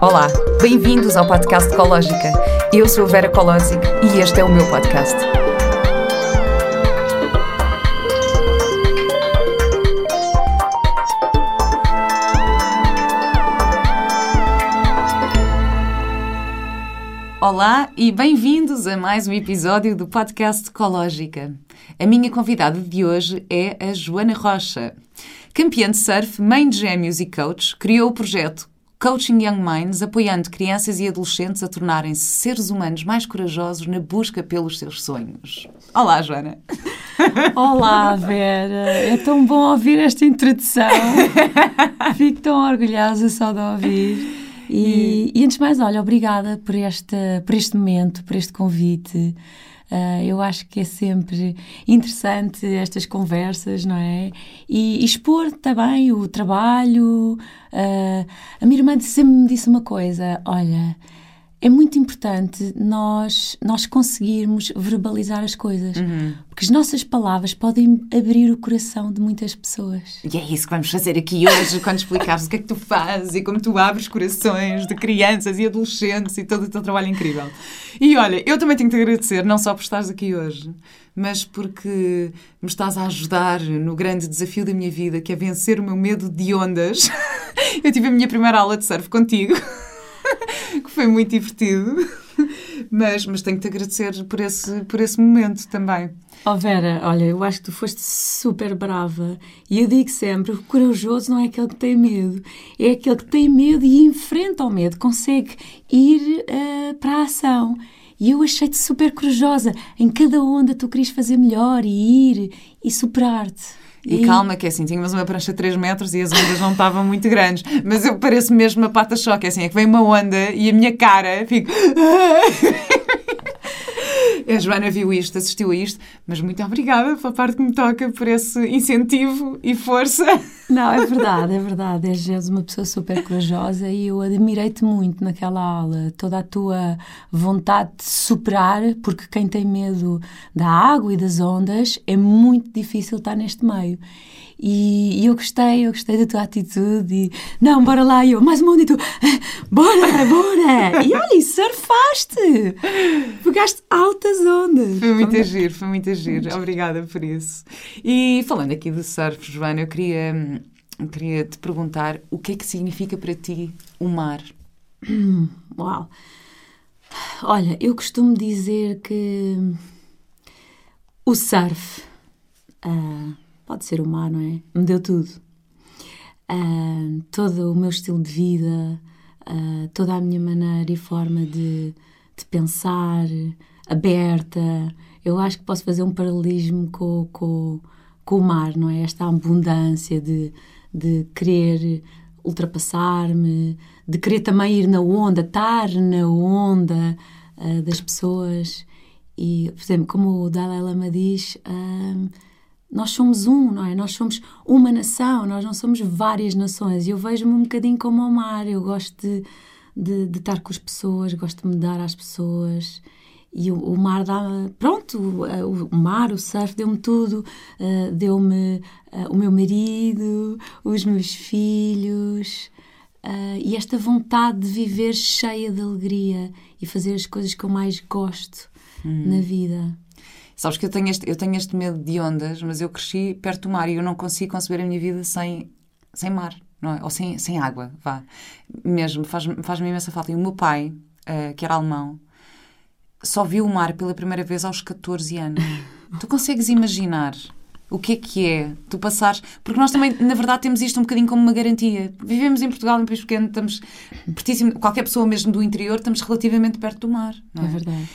Olá, bem-vindos ao podcast Ecológica. Eu sou a Vera Colosic e este é o meu podcast. Olá e bem-vindos a mais um episódio do podcast Ecológica. A minha convidada de hoje é a Joana Rocha. Campeã de surf, mãe de gêmeos e coach, criou o projeto Coaching Young Minds, apoiando crianças e adolescentes a tornarem-se seres humanos mais corajosos na busca pelos seus sonhos. Olá, Joana. Olá, Vera. É tão bom ouvir esta introdução. Fico tão orgulhosa só de ouvir. E, e antes de mais, olha, obrigada por, esta, por este momento, por este convite. Uh, eu acho que é sempre interessante estas conversas, não é? E, e expor também o trabalho. Uh, a minha irmã sempre me disse uma coisa: olha, é muito importante nós, nós conseguirmos verbalizar as coisas. Uhum. Porque as nossas palavras podem abrir o coração de muitas pessoas. E é isso que vamos fazer aqui hoje, quando explicares o que é que tu fazes e como tu abres corações de crianças e adolescentes e todo o teu trabalho incrível. E olha, eu também tenho que te agradecer, não só por estares aqui hoje, mas porque me estás a ajudar no grande desafio da minha vida, que é vencer o meu medo de ondas. eu tive a minha primeira aula de surf contigo. que foi muito divertido. Mas, mas tenho que te agradecer por esse, por esse momento também. Oh Vera, olha, eu acho que tu foste super brava. E eu digo sempre: o corajoso não é aquele que tem medo, é aquele que tem medo e enfrenta o medo, consegue ir uh, para a ação. E eu achei-te super corajosa. Em cada onda tu querias fazer melhor e ir e superar-te. E, e, calma, que é assim, tínhamos uma prancha de 3 metros e as ondas não estavam muito grandes. Mas eu pareço mesmo uma pata-choque, é assim, é que vem uma onda e a minha cara fica. A Joana viu isto, assistiu a isto, mas muito obrigada pela parte que me toca por esse incentivo e força. Não, é verdade, é verdade. És uma pessoa super corajosa e eu admirei-te muito naquela aula. Toda a tua vontade de superar, porque quem tem medo da água e das ondas é muito difícil estar neste meio. E, e, eu gostei, eu gostei da tua atitude. E, não, bora lá. E eu, mais um monte. E tu, bora, bora. E olha, surfaste. Pegaste altas ondas. Foi muito agir, foi muito agir. Obrigada por isso. E falando aqui do surf, Joana, eu queria, queria te perguntar o que é que significa para ti o mar? Uau. Olha, eu costumo dizer que o surf. Uh, pode ser o mar, não é? Me deu tudo. Uh, todo o meu estilo de vida, uh, toda a minha maneira e forma de, de, pensar, aberta. Eu acho que posso fazer um paralelismo com, com, com o mar, não é? Esta abundância de, de querer ultrapassar-me, de querer também ir na onda, estar na onda uh, das pessoas. E, por exemplo, como o Dalai Lama diz, uh, nós somos um, não é? Nós somos uma nação, nós não somos várias nações. E eu vejo-me um bocadinho como o mar. Eu gosto de, de, de, estar com as pessoas, gosto de me dar às pessoas. E o, o mar dá. Pronto, o, o mar, o surf, deu-me tudo. Uh, deu-me uh, o meu marido, os meus filhos. Uh, e esta vontade de viver cheia de alegria e fazer as coisas que eu mais gosto hum. na vida. Sabes que eu tenho, este, eu tenho este medo de ondas, mas eu cresci perto do mar e eu não consigo conceber a minha vida sem, sem mar, não é? Ou sem, sem água, vá. Mesmo, faz-me faz imensa falta. E o meu pai, uh, que era alemão, só viu o mar pela primeira vez aos 14 anos. tu consegues imaginar o que é que é tu passares. Porque nós também, na verdade, temos isto um bocadinho como uma garantia. Vivemos em Portugal, um país pequeno, estamos pertíssimo. Qualquer pessoa mesmo do interior, estamos relativamente perto do mar. Não é? é verdade.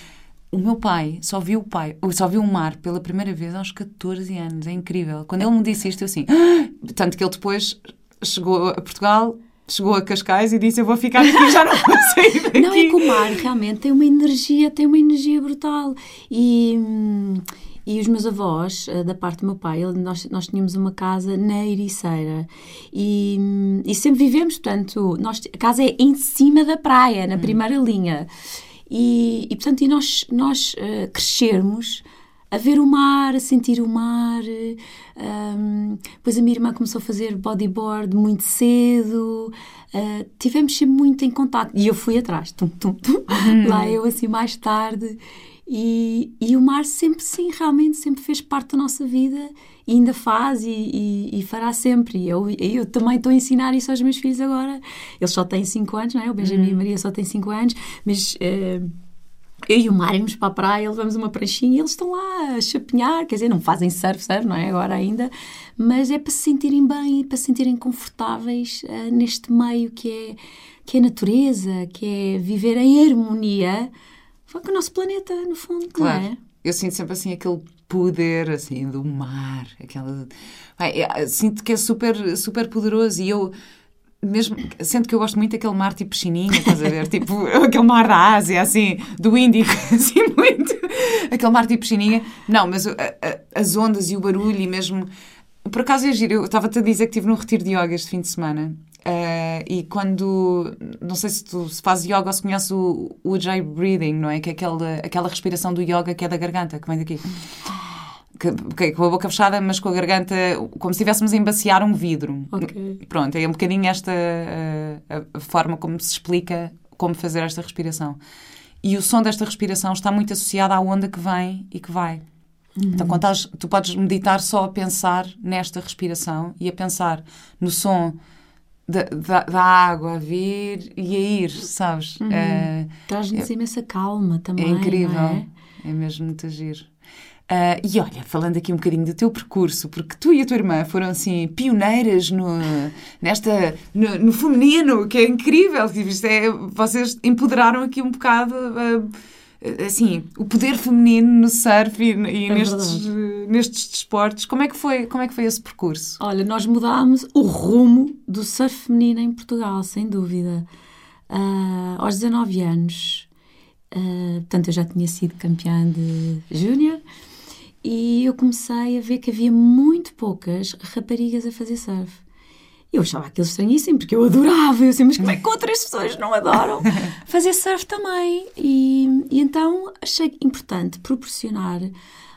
O meu pai só viu o pai, só viu o mar pela primeira vez aos 14 anos. É incrível. Quando ele me disse isto, eu assim. Ah! Tanto que ele depois chegou a Portugal, chegou a Cascais e disse: Eu vou ficar aqui, já não vou sair daqui. Não, é que o mar realmente tem uma energia, tem uma energia brutal. E. E os meus avós, eh, da parte do meu pai, nós, nós tínhamos uma casa na Ericeira e, e sempre vivemos, portanto, nós, a casa é em cima da praia, na hum. primeira linha. E, e portanto, e nós, nós uh, crescermos a ver o mar, a sentir o mar. Um, depois a minha irmã começou a fazer bodyboard muito cedo. Uh, tivemos sempre muito em contato. E eu fui atrás, tum, tum, tum. Uhum. lá eu assim mais tarde. E, e o mar sempre, sim, realmente sempre fez parte da nossa vida ainda faz e, e, e fará sempre. E eu, eu também estou a ensinar isso aos meus filhos agora. Eles só têm 5 anos, não é? O Benjamin uhum. e a Maria só têm 5 anos, mas. Uh, eu e o Mário vamos para a praia, levamos uma pranchinha e eles estão lá a chapinhar, quer dizer, não fazem surf, surf, não é? Agora ainda, mas é para se sentirem bem, para se sentirem confortáveis uh, neste meio que é, que é natureza, que é viver em harmonia com o nosso planeta, no fundo, claro. não é? Eu sinto sempre assim aquele poder assim do mar, aquela. É, sinto que é super, super poderoso e eu mesmo, sendo que eu gosto muito daquele mar tipo piscininha, estás a ver? tipo, aquele mar da Ásia, assim, do Índico, assim, muito. Aquele mar tipo piscininha. Não, mas a, a, as ondas e o barulho e mesmo. Por acaso é giro, eu estava-te a dizer que estive num retiro de yoga este fim de semana. Uh, e quando. Não sei se tu se fazes yoga ou se conheces o Ujjayi Breathing, não é? Que é aquela, aquela respiração do yoga que é da garganta, que vem daqui que, com a boca fechada, mas com a garganta, como se estivéssemos a embaciar um vidro. Okay. Pronto, é um bocadinho esta a, a, forma como se explica como fazer esta respiração. E o som desta respiração está muito associado à onda que vem e que vai. Uhum. Então, quando estás, tu podes meditar só a pensar nesta respiração e a pensar no som da, da, da água a vir e a ir, sabes? Uhum. É, Traz-nos é, imensa calma também. É incrível. É? é mesmo muito agir. Uh, e olha, falando aqui um bocadinho do teu percurso, porque tu e a tua irmã foram assim pioneiras no, nesta, no, no feminino, que é incrível. Isto é, vocês empoderaram aqui um bocado uh, assim, o poder feminino no surf e, e é nestes, nestes desportos. Como é, que foi, como é que foi esse percurso? Olha, nós mudámos o rumo do surf feminino em Portugal, sem dúvida. Uh, aos 19 anos, portanto, eu já tinha sido campeã de júnior e eu comecei a ver que havia muito poucas raparigas a fazer surf. Eu achava aquilo estranhíssimo, porque eu adorava. Eu assim, mas como é que outras pessoas não adoram fazer surf também? E, e então achei importante proporcionar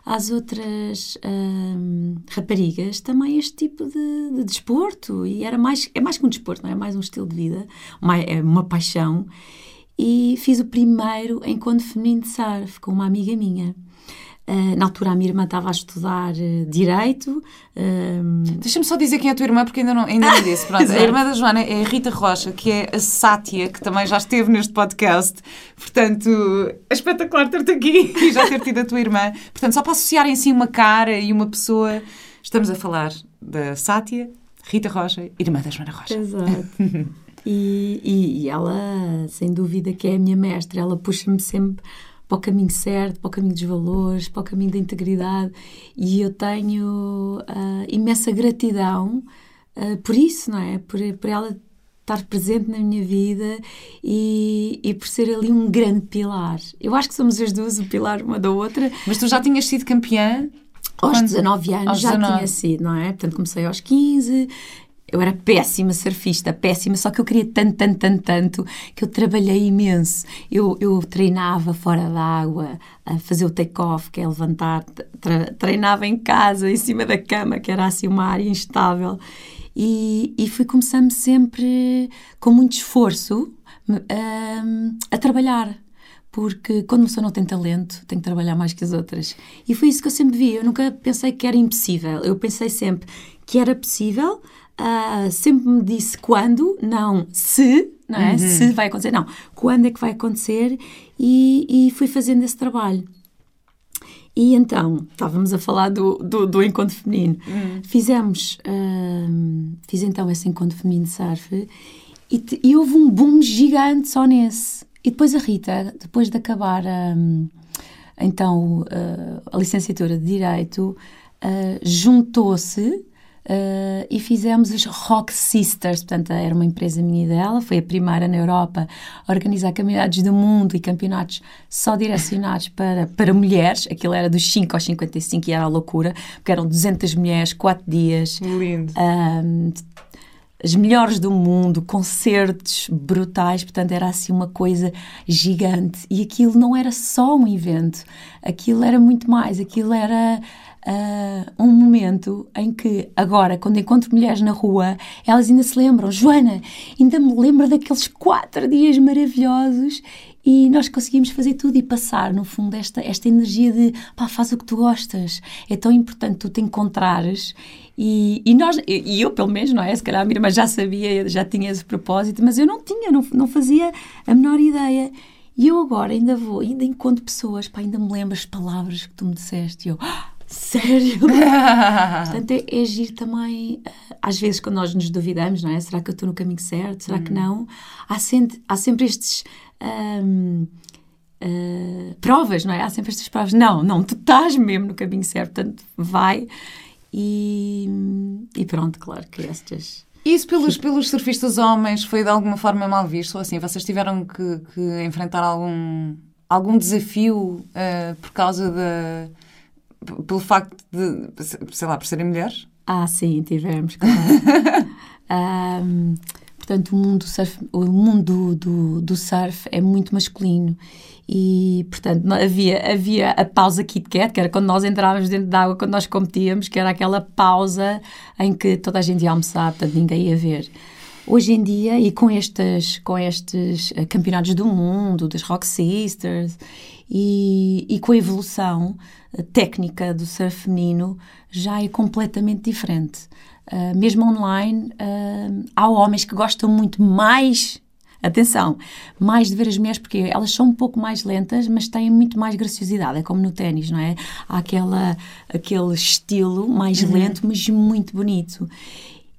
às outras hum, raparigas também este tipo de, de, desporto. E era mais, é mais que um desporto, não é? é mais um estilo de vida, uma, é uma paixão. E fiz o primeiro encontro feminino de surf com uma amiga minha. Uh, na altura a minha irmã estava a estudar uh, Direito. Uh... Deixa-me só dizer quem é a tua irmã, porque ainda não, ainda não disse. Pronto, a irmã da Joana é a Rita Rocha, que é a Sátia, que também já esteve neste podcast. Portanto, é espetacular ter-te aqui e já ter tido a tua irmã. Portanto, só para associarem assim uma cara e uma pessoa, estamos a falar da Sátia, Rita Rocha, irmã da Joana Rocha. Exato. e, e, e ela, sem dúvida, que é a minha mestra, ela puxa-me sempre para o caminho certo, para o caminho dos valores, para o caminho da integridade. E eu tenho uh, imensa gratidão uh, por isso, não é? Por, por ela estar presente na minha vida e, e por ser ali um grande pilar. Eu acho que somos as duas o pilar uma da outra. Mas tu já tinhas sido campeã aos 19 anos já 19. tinha sido, não é? Portanto, comecei aos 15, eu era péssima surfista, péssima, só que eu queria tanto, tanto, tanto, tanto, que eu trabalhei imenso. Eu, eu treinava fora da água, a fazer o take-off, que é levantar, treinava em casa, em cima da cama, que era assim uma área instável. E, e fui começando sempre com muito esforço um, a trabalhar porque quando uma pessoa não tem talento, tem que trabalhar mais que as outras. E foi isso que eu sempre vi. Eu nunca pensei que era impossível. Eu pensei sempre que era possível, uh, sempre me disse quando, não se, não é? Uhum. Se vai acontecer, não. Quando é que vai acontecer? E, e fui fazendo esse trabalho. E então, estávamos a falar do, do, do encontro feminino. Uhum. Fizemos, uh, fiz então esse encontro feminino de surf e, e, houve um boom gigante só nesse. E depois a Rita, depois de acabar um, então a licenciatura de Direito, juntou-se Uh, e fizemos os Rock Sisters, portanto era uma empresa minha dela, foi a primeira na Europa a organizar campeonatos do mundo e campeonatos só direcionados para, para mulheres, aquilo era dos 5 aos 55 e era a loucura, porque eram 200 mulheres, 4 dias. Lindo. as melhores do mundo, concertos brutais, portanto era assim uma coisa gigante. E aquilo não era só um evento, aquilo era muito mais, aquilo era uh, um momento em que, agora, quando encontro mulheres na rua, elas ainda se lembram, Joana, ainda me lembro daqueles quatro dias maravilhosos e nós conseguimos fazer tudo e passar, no fundo, esta, esta energia de pá, faz o que tu gostas. É tão importante tu te encontrares e, e nós, e eu pelo menos, não é? Se calhar a minha irmã já sabia, já tinha esse propósito, mas eu não tinha, não, não fazia a menor ideia. E eu agora ainda vou, ainda encontro pessoas, pá, ainda me lembro as palavras que tu me disseste. E eu, ah, sério? Portanto, é, é agir também, eh, às vezes, quando nós nos duvidamos, não é? Será que eu estou no caminho certo? Será hum. que não? Há sempre, há sempre estes. Um, uh, eh, provas, não é? Há sempre estas provas. Não, não, tu estás mesmo no caminho certo, portanto, vai. E, e pronto, claro que estas. Isso pelos, pelos surfistas homens foi de alguma forma mal visto? Ou assim, vocês tiveram que, que enfrentar algum, algum desafio uh, por causa da. Pelo facto de, sei lá, por serem mulheres? Ah, sim, tivemos, claro. um, portanto, o mundo, surf, o mundo do, do surf é muito masculino e, portanto, havia, havia a pausa Kit Kat, que era quando nós entrávamos dentro da água, quando nós competíamos, que era aquela pausa em que toda a gente ia almoçar, portanto, ninguém ia ver. Hoje em dia, e com estes, com estes uh, campeonatos do mundo, das Rock Sisters, e, e com a evolução uh, técnica do surf feminino, já é completamente diferente. Uh, mesmo online, há homens que gostam muito mais Atenção, mais de ver as mulheres, porque elas são um pouco mais lentas, mas têm muito mais graciosidade. É como no ténis, não é? Há aquela, aquele estilo mais uhum. lento, mas muito bonito.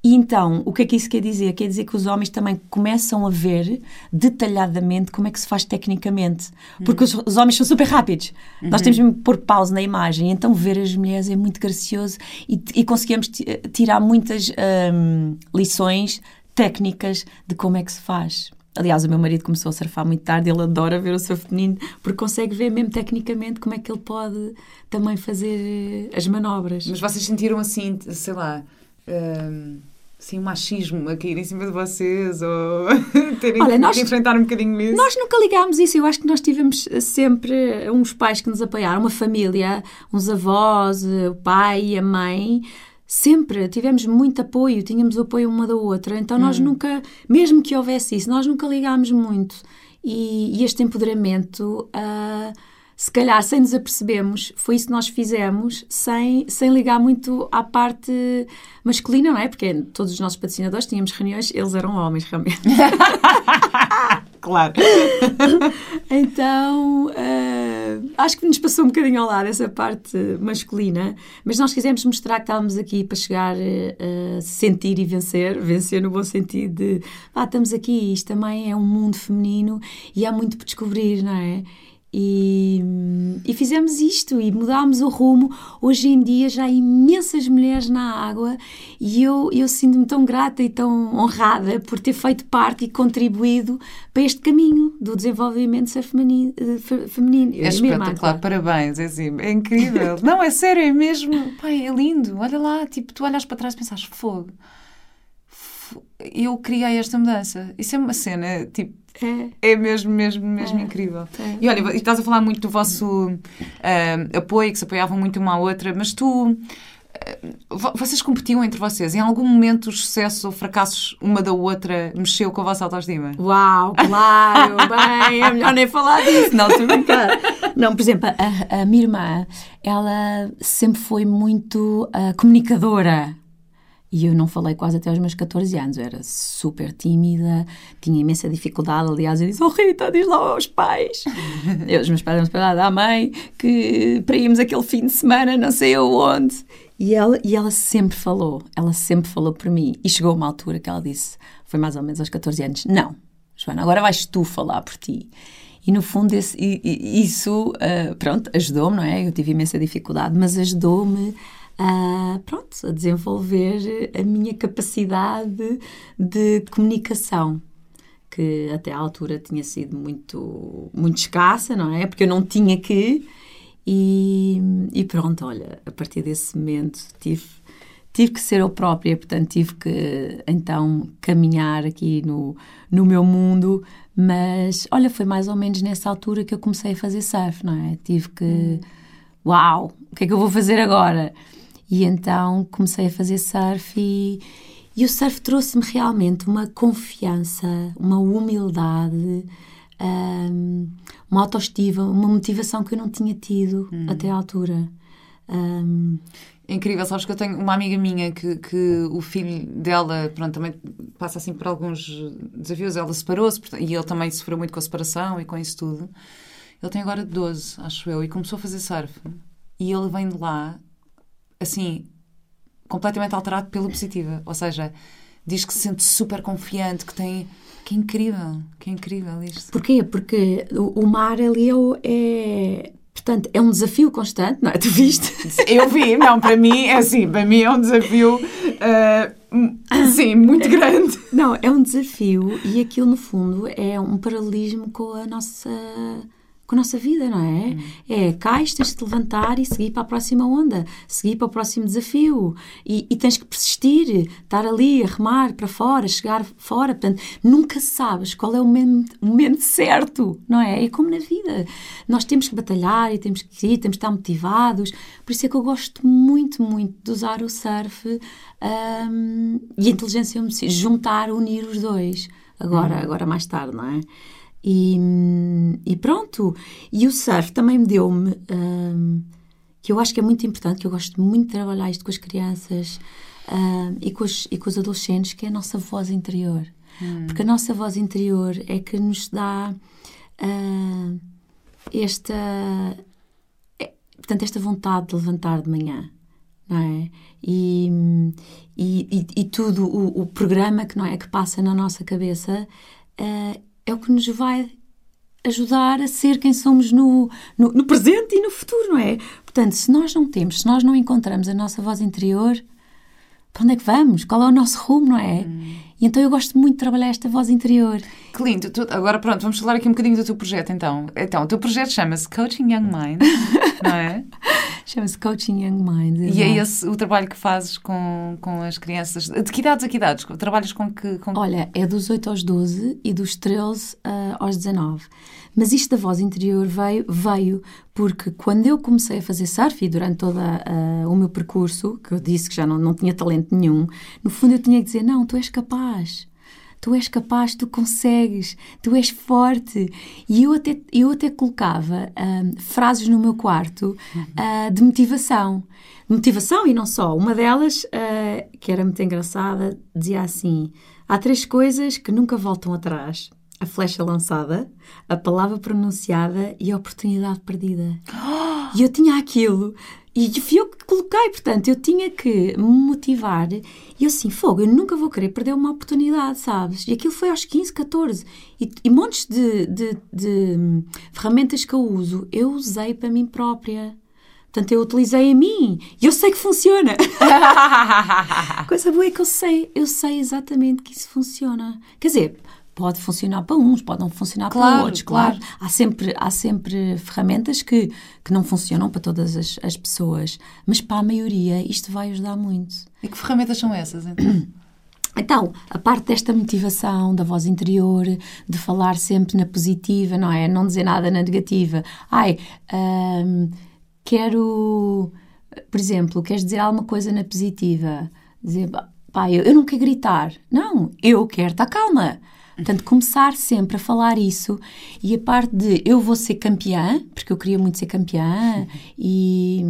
E então, o que é que isso quer dizer? Quer dizer que os homens também começam a ver detalhadamente como é que se faz tecnicamente. Porque os, os homens são super rápidos. Uhum. Nós temos de pôr pausa na imagem. Então, ver as mulheres é muito gracioso e, e conseguimos tirar muitas um, lições técnicas de como é que se faz. Aliás, o meu marido começou a surfar muito tarde, ele adora ver o surf feminino, porque consegue ver mesmo tecnicamente como é que ele pode também fazer eh, as manobras. Mas vocês sentiram assim, sei lá, um, assim, um machismo a cair em cima de vocês ou terem Olha, nós, que enfrentar um bocadinho isso? Nós nunca ligámos isso, eu acho que nós tivemos sempre uns pais que nos apoiaram, uma família, uns avós, o pai e a mãe sempre tivemos muito apoio, tínhamos o apoio uma da outra, então nós hum. nunca, mesmo que houvesse isso, nós nunca ligámos muito. E, e este empoderamento, uh, se calhar sem nos apercebemos, foi isso que nós fizemos, sem, sem ligar muito à parte masculina, não é? Porque todos os nossos patrocinadores tínhamos reuniões, eles eram homens, realmente. claro. então, uh, acho que nos passou um bocadinho ao lado essa parte masculina, mas nós quisemos mostrar que estávamos aqui para chegar a uh, sentir e vencer, vencer no bom sentido de, ah, estamos aqui, isto também é um mundo feminino e há muito por descobrir, não é? E, e, fizemos isto e mudámos o rumo. Hoje em dia já há imensas mulheres na água e eu, eu sinto-me tão grata e tão honrada por ter feito parte e contribuído para este caminho do desenvolvimento feminino. feminino. É espetacular, parabéns, é assim, é incrível. Não, é sério, é mesmo, pai, é lindo. Olha lá, tipo, tu olhas para trás e pensas, fogo. Eu criei esta mudança. Isso é uma cena, tipo, é. é mesmo, mesmo, mesmo é. incrível. É. E olha, estás a falar muito do vosso uh, apoio, que se apoiavam muito uma à outra, mas tu. Uh, vocês competiam entre vocês? Em algum momento os sucessos ou fracassos uma da outra mexeu com a vossa autoestima? Uau, claro, bem, é melhor nem falar disso. Não, estou brincar. Não, por exemplo, a, a minha irmã, ela sempre foi muito uh, comunicadora e eu não falei quase até aos meus 14 anos. Eu era super tímida, tinha imensa dificuldade. Aliás, eu disse: Oh Rita, diz lá aos pais. eu, os meus pais não esperaram à mãe que para irmos aquele fim de semana, não sei aonde. E ela, e ela sempre falou, ela sempre falou por mim. E chegou uma altura que ela disse: Foi mais ou menos aos 14 anos: Não, Joana, agora vais tu falar por ti. E no fundo, esse, isso, uh, pronto, ajudou-me, não é? Eu tive imensa dificuldade, mas ajudou-me a, pronto, a desenvolver a minha capacidade de comunicação que até à altura tinha sido muito, muito escassa, não é? Porque eu não tinha que. E, e pronto, olha, a partir desse momento tive, tive que ser eu própria, portanto, tive que então caminhar aqui no, no meu mundo. Mas olha, foi mais ou menos nessa altura que eu comecei a fazer surf, não é? Tive que. Uau, o que é que eu vou fazer agora? E então comecei a fazer surf e, e o surf trouxe-me realmente uma confiança, uma humildade, um, uma autoestima, uma motivação que eu não tinha tido hum. até à altura. Um, é incrível, sabes que eu tenho uma amiga minha que, que o filho dela, pronto, também passa assim por alguns desafios. Ela separou-se e ele também sofreu muito com a separação e com isso tudo. Ele tem agora 12, acho eu, e começou a fazer surf. E ele vem de lá, assim, completamente alterado pela positiva. Ou seja, diz que se sente super confiante, que tem. Que é incrível, que é incrível isto. Porquê? Porque o, o mar ali é, é Portanto, é um desafio constante, não é? Tu viste? Eu vi, não, para mim é assim, para mim é um desafio, uh, sim, muito grande. Não, é um desafio e aquilo, no fundo, é um paralelismo com a nossa com a nossa vida, não é? Hum. É, cais, tens de te levantar e seguir para a próxima onda, seguir para o próximo desafio. E, e, tens que persistir, estar ali a remar para fora, chegar fora. Portanto, nunca sabes qual é o momento, o momento certo, não é? É como na vida. Nós temos que batalhar e temos que ir, temos que estar motivados. Por isso é que eu gosto muito, muito de usar o surf um, e a inteligência juntar, unir os dois. Agora, hum. agora mais tarde, não é? E, e pronto. E o surf também me deu-me, um, que eu acho que é muito importante, que eu gosto muito de trabalhar isto com as crianças um, e, com os, e com os adolescentes, que é a nossa voz interior. Hum. Porque a nossa voz interior é que nos dá uh, esta, é, portanto, esta vontade de levantar de manhã. Não é? E, e, e, e tudo o, o, programa que não é que passa na nossa cabeça uh, é o que nos vai ajudar a ser quem somos no, no, no, presente e no futuro, não é? Portanto, se nós não temos, se nós não encontramos a nossa voz interior, para onde é que vamos? Qual é o nosso rumo, não é? Hum. E então eu gosto muito de trabalhar esta voz interior. Que lindo. Tu, agora pronto, vamos falar aqui um bocadinho do teu projeto então. Então, o teu projeto chama-se Coaching Young Mind, não é? Chama-se Coaching Young Mind. Exatamente. E é esse o trabalho que fazes com, com as crianças? De que idades a que idades? Trabalhas com que. Com... Olha, é dos 8 aos 12 e dos 13 uh, aos 19. Mas isto da voz interior veio, veio porque quando eu comecei a fazer surf e durante todo uh, o meu percurso, que eu disse que já não, não tinha talento nenhum, no fundo eu tinha que dizer: não, tu és capaz tu és capaz, tu consegues, tu és forte. E eu até, eu até colocava um, frases no meu quarto uh, de motivação. Motivação e não só. Uma delas, uh, que era muito engraçada, dizia assim: há três coisas que nunca voltam atrás. A flecha lançada, a palavra pronunciada e a oportunidade perdida. E eu tinha aquilo e fui eu que coloquei, portanto, eu tinha que me motivar. E eu assim, fogo, eu nunca vou querer perder uma oportunidade, sabes? E aquilo foi aos 15, 14. E, e montes de, de, de hum, ferramentas que eu uso, eu usei para mim própria. Portanto, eu utilizei a mim e eu sei que funciona. Coisa boa é que eu sei, eu sei exatamente que isso funciona. Quer dizer, pode funcionar para uns, pode não funcionar claro, para outros, claro. claro. Há sempre, há sempre ferramentas que, que não funcionam para todas as, as pessoas, mas para a maioria isto vai ajudar muito. E que ferramentas são essas, então? Então, a parte desta motivação, da voz interior, de falar sempre na positiva, não é? Não dizer nada na negativa. Ai, hum, quero, por exemplo, queres dizer alguma coisa na positiva? Dizer, pá, eu, eu não quero gritar. Não, eu quero estar calma. Portanto, começar sempre a falar isso e a parte de eu vou ser campeã, porque eu queria muito ser campeã e,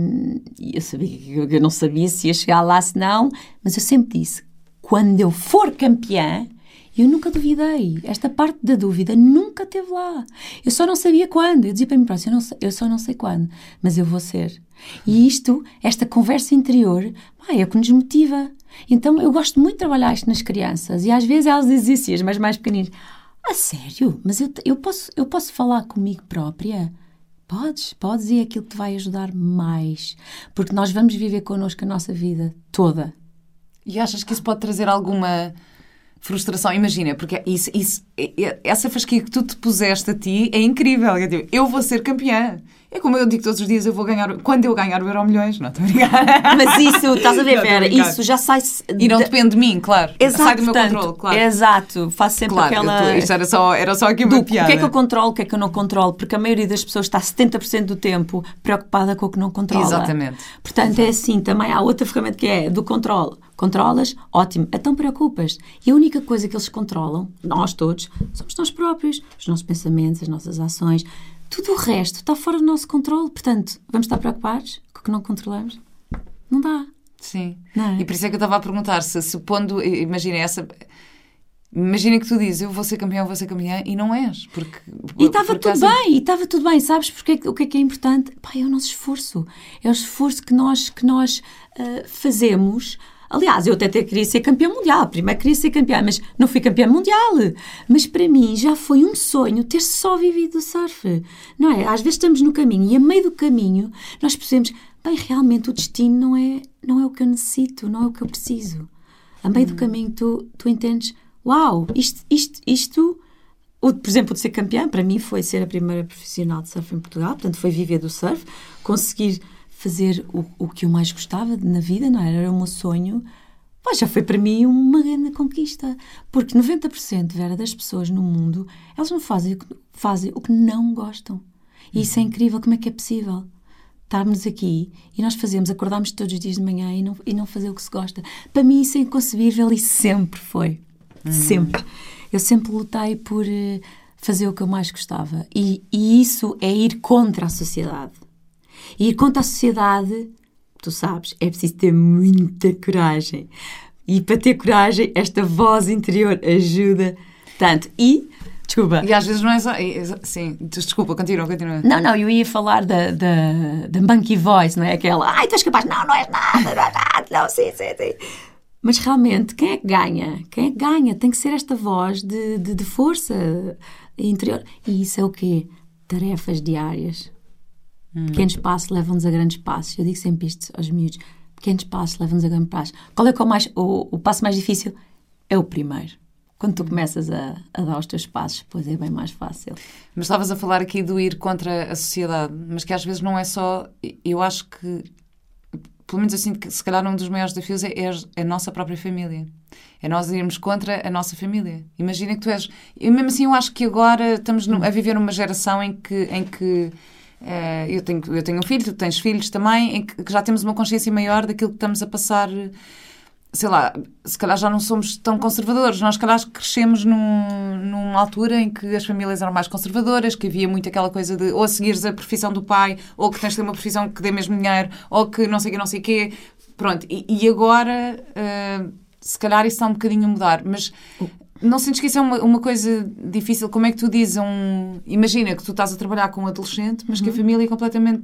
e eu, sabia, eu não sabia se ia chegar lá, se não, mas eu sempre disse: quando eu for campeã, eu nunca duvidei. Esta parte da dúvida nunca teve lá. Eu só não sabia quando. Eu dizia para mim próximo, eu, eu só não sei quando, mas eu vou ser. E isto, esta conversa interior, é o que nos motiva. Então eu gosto muito de trabalhar isto nas crianças e às vezes elas dizem assim, mas mais pequeninas, a sério? Mas eu, eu, posso, eu posso falar comigo própria? Podes, podes e é aquilo que te vai ajudar mais. Porque nós vamos viver connosco a nossa vida toda. E achas que isso pode trazer alguma frustração. Imagina, porque isso, isso, essa fasquia que tu te puseste a ti é incrível. Eu, digo, eu vou ser campeã. É como eu digo todos os dias, eu vou ganhar, quando eu ganhar o Euro Milhões, não estou a. Mas isso, estás a ver, Vera, isso já sai. E não depende de mim, claro. Exato, sai do portanto, meu controle, claro. Exato, faço sempre claro, aquela. Tô, isto era só, era só aqui uma do, piada. O que é que eu controlo, o que é que eu não controlo? Porque a maioria das pessoas está 70% do tempo preocupada com o que não controla. Exatamente. Portanto, é assim, também há outra ferramenta que é do controle. Controlas, ótimo, então preocupas. E a única coisa que eles controlam, nós todos, somos nós próprios, os nossos pensamentos, as nossas ações. Tudo o resto está fora do nosso controle. Portanto, vamos estar preocupados com o que não controlamos? Não dá. Sim. Não é? E por isso é que eu estava a perguntar se, supondo, imagina essa. Imagina que tu dizes, eu vou ser campeão, vou ser campeã, e não és. Porque, E estava tudo bem, e estava tudo bem. Sabes porque, o que é que é importante? Pá, é o nosso esforço. É o esforço que nós, que nós ah, fazemos. Aliás, eu até, até queria ser campeã mundial. Primeiro queria ser campeã, mas não fui campeã mundial. Mas para mim já foi um sonho ter só vivido o surf. Não é? Às vezes estamos no caminho e a meio do caminho nós percebemos, bem, realmente o destino não é, não é o que eu necessito, não é o que eu preciso. A meio do caminho tu, tu entendes, uau, isto, isto, isto o, por exemplo, de ser campeã, para mim foi ser a primeira profissional de surf em Portugal, portanto foi viver do surf, conseguir fazer o, o que eu mais gostava na vida, não era? Era o meu sonho. Pá, já foi para mim uma grande conquista. Porque 90% Vera, das pessoas no mundo, elas não fazem, o que- fazem o que não gostam. E isso é incrível, como é que é possível? Estarmos aqui e nós fazemos, acordamos todos os dias de manhã e não, e não fazer o que se gosta. Para mim isso é inconcebível e sempre foi. Sempre. Eu sempre lutei por eh, fazer o que eu mais gostava. E, e isso é ir contra a sociedade. E ir contra a sociedade, tu sabes, é preciso ter muita coragem. E para ter coragem, esta voz interior ajuda tanto. E, desculpa, E às vezes não é só. é- é- Sim, desculpa, continua, continua. não, não, eu ia falar da, da, da monkey voice, não é? Aquela, ai, tu és capaz, não, não és nada, não nada, não, sim, sim, sim. Mas realmente, quem é que ganha? Quem é que ganha? Tem que ser esta voz de, de, de força interior. E isso é o quê? Tarefas diárias. Pequenos passos levam-nos a grandes passos. Eu digo sempre isto aos miúdos. Pequenos passos levam-nos a grandes passos. Qual é, é o, mais, o, o passo mais difícil? É o primeiro. Quando tu começas a, a dar os teus passos, depois é bem mais fácil. Mas estavas a falar aqui do ir contra a sociedade, mas que às vezes não é só. Eu acho que, pelo menos sinto que se calhar um dos maiores desafios é, é a nossa própria família. É nós irmos contra a nossa família. Imagina que tu és. E mesmo assim, eu acho que agora estamos num- a viver numa geração em que. Em que eh, eu, tenho, eu tenho um filho, tu tens filhos também, em que, que já temos uma consciência maior daquilo que estamos a passar sei lá, se calhar já não somos tão conservadores. Nós, se calhar, crescemos num, numa altura em que as famílias eram mais conservadoras, que havia muito aquela coisa de ou seguires a profissão do pai, ou que tens de ter uma profissão que dê mesmo dinheiro, ou que não sei o que, não sei o quê. Pronto, e, e agora, ah, se calhar, isso está um bocadinho a mudar, mas. Não sentes que isso é uma, uma coisa difícil? Como é que tu dizes a um... Imagina que tu estás a trabalhar com um adolescente, mas que a família é completamente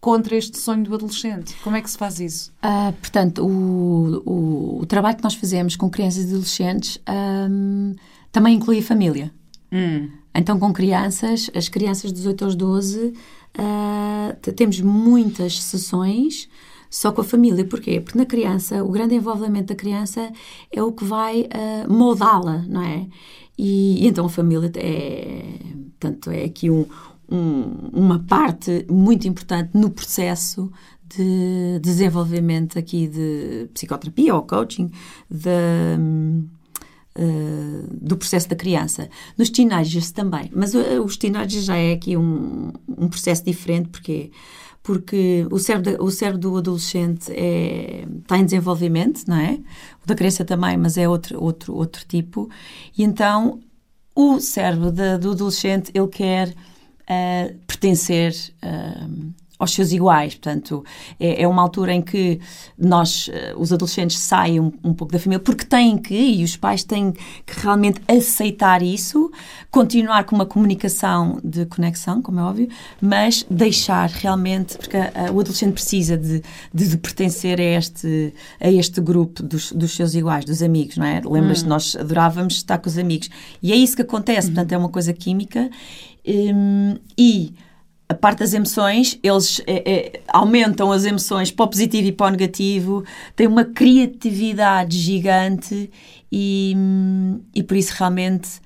contra este sonho do adolescente. Como é que se faz isso? Ah, portanto, o, o, o trabalho que nós fazemos com crianças e adolescentes ahm, também inclui a família. Hum. Então, com crianças, as crianças dos 8 aos 12, ah, t- temos muitas sessões só com a família. Porquê? Porque na criança, o grande envolvimento da criança é o que vai ah, moldá-la, não é? E, e então a família é, portanto, é aqui um, um- uma parte muito importante no processo de desenvolvimento aqui de psicoterapia ou coaching da, Uh, do processo da criança. Nos teenagers também, mas uh, os teenagers já é aqui um, um processo diferente, porque porque o cérebro, o cérebro do adolescente é, está em desenvolvimento, não é? O da criança também, mas é outro, outro, outro tipo. E então o cérebro da- do adolescente, ele quer uh, pertencer uh, aos seus iguais. Portanto, é, é uma altura em que nós, eh, os adolescentes, saem um, um pouco da família, porque têm que, e os pais têm que realmente aceitar isso, continuar com uma comunicação de conexão, como é óbvio, mas deixar realmente, porque ah, o adolescente precisa de, de, de pertencer a este, a este grupo dos, dos seus iguais, dos amigos, não é? Lembras-te, nós adorávamos estar com os amigos. E é isso que acontece, portanto, é uma coisa química. Hum, e a parte das emoções, eles é, é, aumentam as emoções para o positivo e para o negativo, têm uma criatividade gigante e, e por isso realmente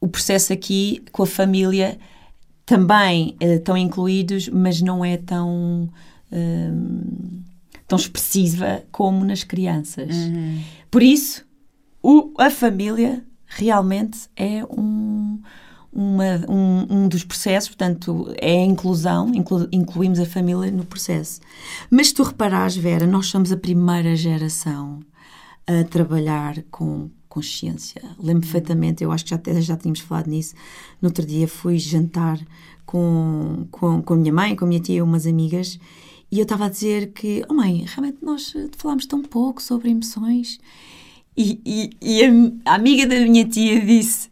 o processo aqui com a família também eh, estão incluídos, mas não é tão, tão expressiva como nas crianças. Uhum. Por isso, o, a família realmente é um, uma, um, um dos processos, portanto, é a inclusão, inclu, incluímos a família no processo. Mas se tu reparares, Vera, nós somos a primeira geração a trabalhar com consciência. Lembro perfeitamente, eu acho que já, até já tínhamos falado nisso. No outro dia fui jantar com, com, com a minha mãe, com a minha tia e umas amigas, e eu estava a dizer que, oh mãe, realmente nós falámos tão pouco sobre emoções. E, e, e a, a, amiga da minha tia disse,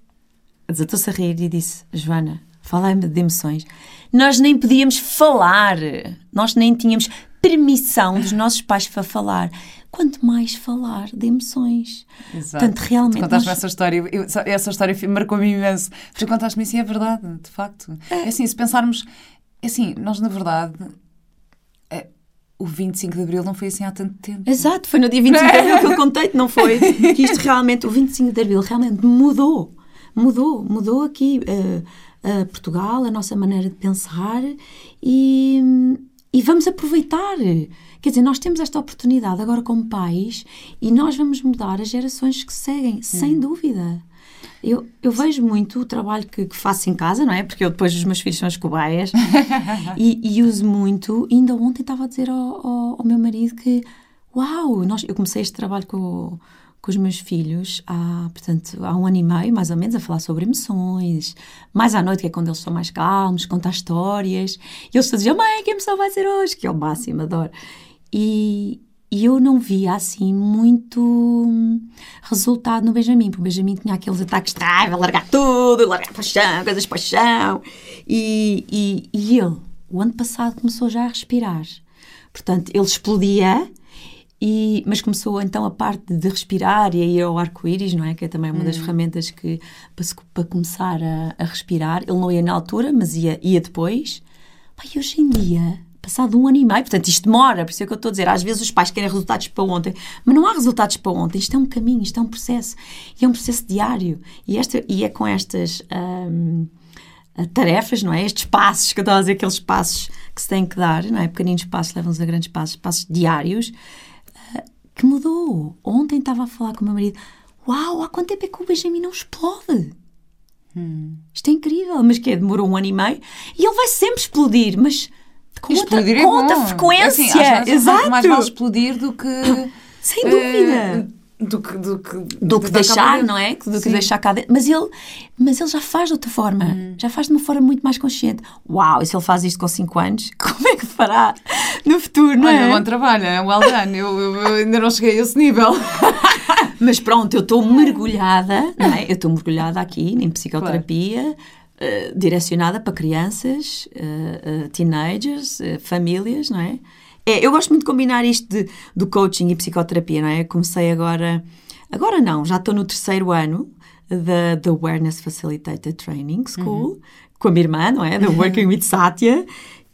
desatou-se a rir e disse, Joana, fala-me de emoções. Nós nem podíamos falar, nós nem tínhamos permissão dos nossos pais para falar quanto mais falar de emoções. Exato. Portanto, realmente. Tu contaste-me nós... essa história, eu, essa história marcou-me imenso. Tu contaste-me isso e é verdade, de facto. É. é assim, se pensarmos. É assim, nós na verdade. É, o 25 de Abril não foi assim há tanto tempo. Exato, foi no dia 25 de Abril que eu contei-te, não foi? Que isto realmente, o 25 de Abril realmente mudou. Mudou, mudou aqui uh, uh, Portugal, a nossa maneira de pensar e, e vamos aproveitar. Quer dizer, nós temos esta oportunidade agora como pais e nós vamos mudar as gerações que seguem, sem hum. dúvida. Eu, eu vejo muito o trabalho que, que, faço em casa, não é? Porque eu depois os meus filhos são as cobaias e, e, uso muito. E ainda ontem estava a dizer ao, ao, ao, meu marido que, uau, nós, eu comecei este trabalho com, com os meus filhos há, portanto, há um ano e meio, mais ou menos, a falar sobre emoções. Mais à noite, que é quando eles são mais calmos, contar histórias. E eles diziam, mãe, que emoção vai ser hoje? Que é o máximo, adoro. E, e eu não via assim muito resultado no Benjamin, porque o Benjamin tinha aqueles ataques de raiva, largar tudo, largar para o chão, coisas para o chão. E, e, e ele, o ano passado, começou já a respirar. Portanto, ele explodia, e, mas começou então a parte de respirar e a ir ao arco-íris, não é? Que é também uma das hum. ferramentas que para, para começar a, a, respirar. Ele não ia na altura, mas ia, ia depois. Pai, hoje em dia passado um ano e meio, portanto isto demora, por isso é que eu estou a dizer, às vezes os pais querem resultados para ontem, mas não há resultados para ontem, isto é um caminho, isto é um processo, e é um processo diário, e, esta, e é com estas hum, tarefas, não é? Estes passos, que eu estava a dizer, aqueles passos que se têm que dar, não é? Pequeninos passos levam-nos a grandes passos, passos diários, que mudou. Ontem estava a falar com o meu marido, uau, há quanto tempo é que o Benjamin não explode? Hum. Isto é incrível, mas que é, demorou um ano e meio, e ele vai sempre explodir, mas com explodir outra, é com outra frequência. Assim, às Exato. mais vale explodir do que. Sem dúvida. Uh, do que, do que, do que deixar, não é? Do que deixar cá dentro. Mas ele, mas ele já faz de outra forma. Hum. Já faz de uma forma muito mais consciente. Uau, e se ele faz isto com 5 anos, como é que fará no futuro, não Olha, é? bom trabalho, é well done. eu, eu, eu ainda não cheguei a esse nível. mas pronto, eu estou mergulhada, não é? Eu estou mergulhada aqui em psicoterapia. Claro eh, direcionada para crianças, uh, uh, teenagers, famílias, não é? É? Eu gosto muito de combinar isto de, do coaching e psicoterapia, não é? comecei agora, agora não, já estou no terceiro ano da The Awareness Facilitated Training School, uhum. com a minha irmã, não é? The Working with Satya,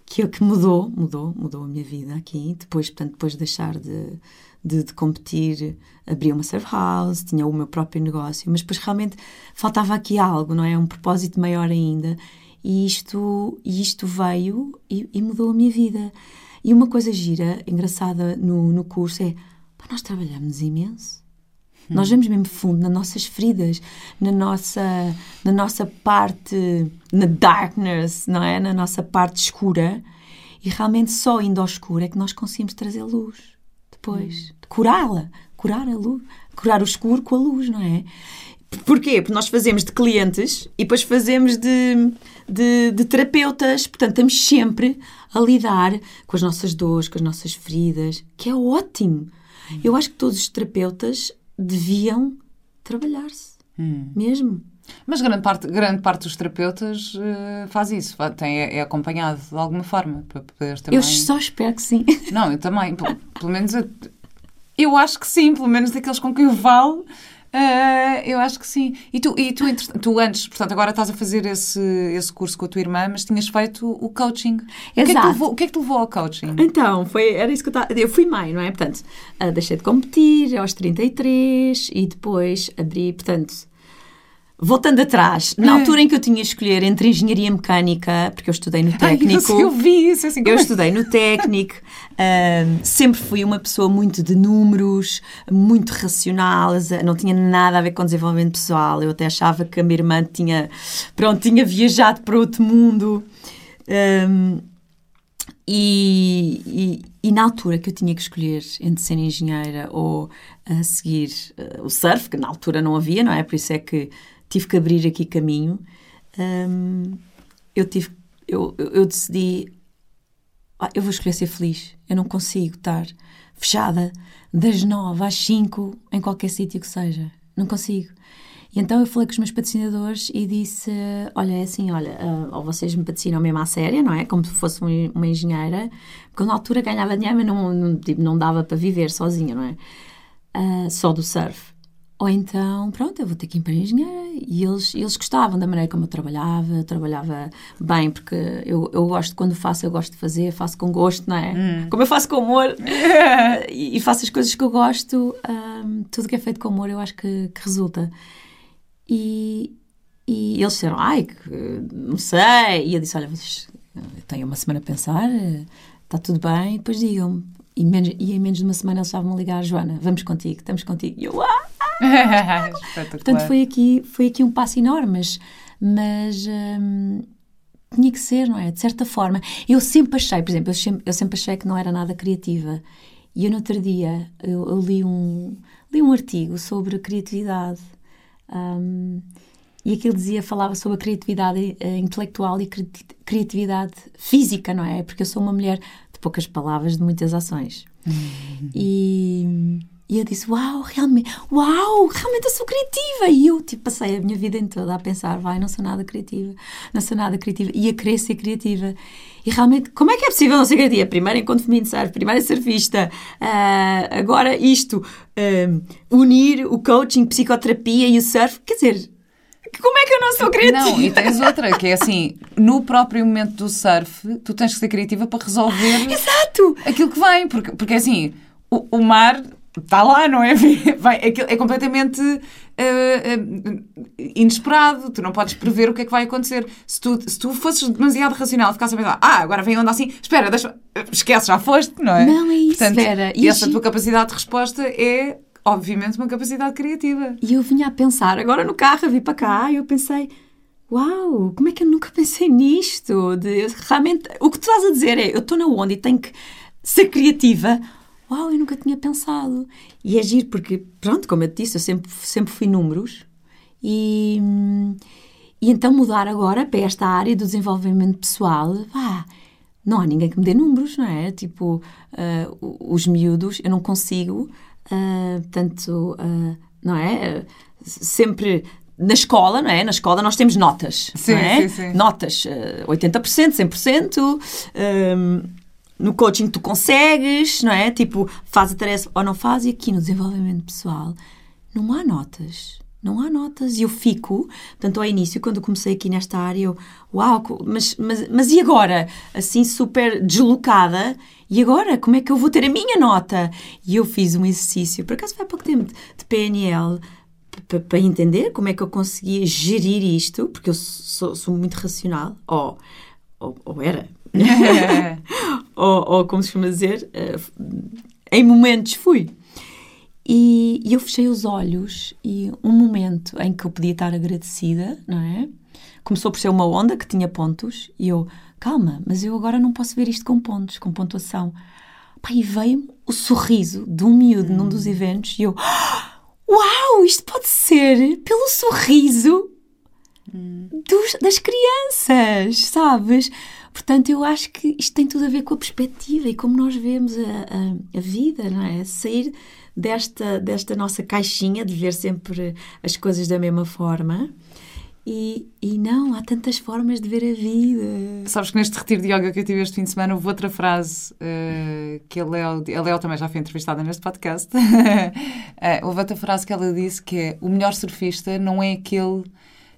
que é que mudou, mudou, mudou a minha vida aqui, depois, portanto, depois de deixar de de, de competir, abri uma serve house, tinha o meu próprio negócio, mas depois realmente faltava aqui algo, não é? Um propósito maior ainda. E isto, isto veio e, e mudou a minha vida. E uma coisa gira, engraçada no, no curso é: pá, nós trabalhamos imenso. Hum. Nós vamos mesmo fundo nas nossas feridas, na nossa, na nossa parte, na darkness, não é? Na nossa parte escura. E realmente só indo ao escuro é que nós conseguimos trazer luz depois. Hum. Curá-la, curar a luz, curar o escuro com a luz, não é? Porquê? Porque nós fazemos de clientes e depois fazemos de, de, de, terapeutas. Portanto, estamos sempre a lidar com as nossas dores, com as nossas feridas, que é ótimo. Hum. Eu acho que todos os terapeutas deviam trabalhar-se. Hum. Mesmo. Mas grande parte, grande parte dos terapeutas uh, faz isso, tem, é, é, acompanhado de alguma forma para poder também. Eu só espero que sim. Não, eu também. pelo, pelo menos eu, eu, acho que sim, pelo menos daqueles com quem eu falo. Uh, eu acho que sim. E tu, e tu, tu antes, portanto, agora estás a fazer esse, esse curso com a tua irmã, mas tinhas feito o coaching. Exato. O que, é que levou, o que é que te levou ao coaching? Então, foi, era isso que eu estava. Eu fui mãe, não é? Portanto, uh, deixei de competir aos 33 e depois abri, portanto. Voltando atrás, na É. altura em que eu tinha de escolher entre engenharia mecânica, porque eu estudei no Ai, técnico. eu, eu vi isso assim. Eu é- estudei no técnico, ahm, sempre fui uma pessoa muito de números, muito racional, não tinha nada a ver com desenvolvimento pessoal. Eu até achava que a minha irmã tinha, pronto, tinha viajado para outro mundo. Ahm, e, e, e na altura que eu tinha que escolher entre ser engenheira ou a seguir eh, o surf, que na altura não havia, não é? Por isso é que tive que abrir aqui caminho. ahm, eu tive, eu, eu decidi ah, eu vou escolher ser feliz. Eu não consigo estar fechada das nove às cinco em qualquer sítio que seja. Não consigo. E então eu falei com os meus patrocinadores e disse: Olha, é assim, olha, ah, ou vocês me patrocinam mesmo à séria, não é? Como se fosse um- uma engenheira, porque na altura ganhava dinheiro, mas não, não, tipo, não dava para viver sozinha, não é? Ah, só do surf. Ou então, pronto, eu vou ter que ir para a engenheira. E eles, eles gostavam da maneira como eu trabalhava, eu trabalhava bem, porque eu, eu gosto, quando faço, eu gosto de fazer, faço com gosto, não é? Como eu faço com amor e, e faço as coisas que eu gosto, hum, tudo que é feito com amor eu acho que, que resulta. E, e eles disseram, ai, que, não sei. E eu disse, olha, vocês eu tenho uma semana a pensar, está tudo bem, depois digam-me. E, menos- e em menos de uma semana eles estavam a ligar, Joana, vamos contigo, estamos contigo. E eu, ah! Portanto, foi aqui, foi aqui um passo enorme, mas, mas hum, tinha que ser, não é? De certa forma. Eu sempre achei, por exemplo, eu sempre, eu sempre achei que não era nada criativa. E eu, no outro dia, eu, eu li, um, li um artigo sobre criatividade. hum, e aquilo dizia, falava sobre a criatividade eh, intelectual e cri- criatividade física, não é? Porque eu sou uma mulher de poucas palavras, de muitas ações. E, e eu disse, uau, realmente, uau, realmente eu sou criativa. E eu, tipo, passei a minha vida em toda a pensar, vai, não sou nada criativa, não sou nada criativa. E a querer ser criativa. E realmente, como é que é possível não ser criativa? Primeiro encontro feminino de surf, primeiro surfista, ah, agora isto, ah, unir o coaching, psicoterapia e o surf. Quer dizer, como é que eu não sou criativa? Não, e tens outra, que é assim, no próprio momento do surf, tu tens que ser criativa para resolver Exato! aquilo que vem, porque, porque assim, o, o mar está lá, não é? Vai, aquilo é completamente eh, inesperado, tu não podes prever o que é que vai acontecer. Se tu, se tu fosses demasiado racional, ficasses a pensar, ah, agora vem onda assim, espera, deixa, esquece, já foste, não é? Não, é isso, Portanto, Vera. E essa tua capacidade de resposta é, obviamente, uma capacidade criativa. E eu vinha a pensar, agora no carro, a vir para cá, e eu pensei, uau, como é que eu nunca pensei nisto? De, realmente, o que tu estás a dizer é, eu estou na onda e tenho que ser criativa. Uau, eu nunca tinha pensado. E é giro, porque, pronto, como eu te disse, eu sempre, sempre fui números. E, e então mudar agora para esta área do desenvolvimento pessoal, vá, não há ninguém que me dê números, não é? Tipo, o- os miúdos, eu não consigo, ah, portanto, ah, não é? Sempre na escola, não é? Na escola nós temos notas, Sim, não é? sim, sim. Notas, ah, 80%, 100%. ah, no coaching tu consegues, não é? Tipo, faz a tarefa ou não faz, e aqui no desenvolvimento pessoal não há notas. Não há notas. E eu fico, portanto, ao início, quando comecei aqui nesta área, eu, uau, mas, mas, mas e agora? Assim, super deslocada. E agora? Como é que eu vou ter a minha nota? E eu fiz um exercício, por acaso foi há pouco tempo, de, PNL, para entender como é que eu conseguia gerir isto, porque eu sou, sou muito racional, ou, ou, ou era, ou, ou como se chama dizer, eh, em momentos fui. E, e eu fechei os olhos e um momento em que eu podia estar agradecida, não é? Começou por ser uma onda que tinha pontos e eu, calma, mas eu agora não posso ver isto com pontos, com pontuação. Pá, e veio-me o sorriso de um miúdo num dos eventos e eu, uau, isto pode ser pelo sorriso dos- das crianças, sabes? Portanto, eu acho que isto tem tudo a ver com a perspectiva e como nós vemos a, a, a vida, não é? Sair desta, desta nossa caixinha de ver sempre as coisas da mesma forma E, e não, há tantas formas de ver a vida. Sabes que neste retiro de yoga que eu tive este fim de semana houve outra frase uh, que a Léo, a Léo também já foi entrevistada neste podcast. uh, houve outra frase que ela disse que é o melhor surfista não é aquele uh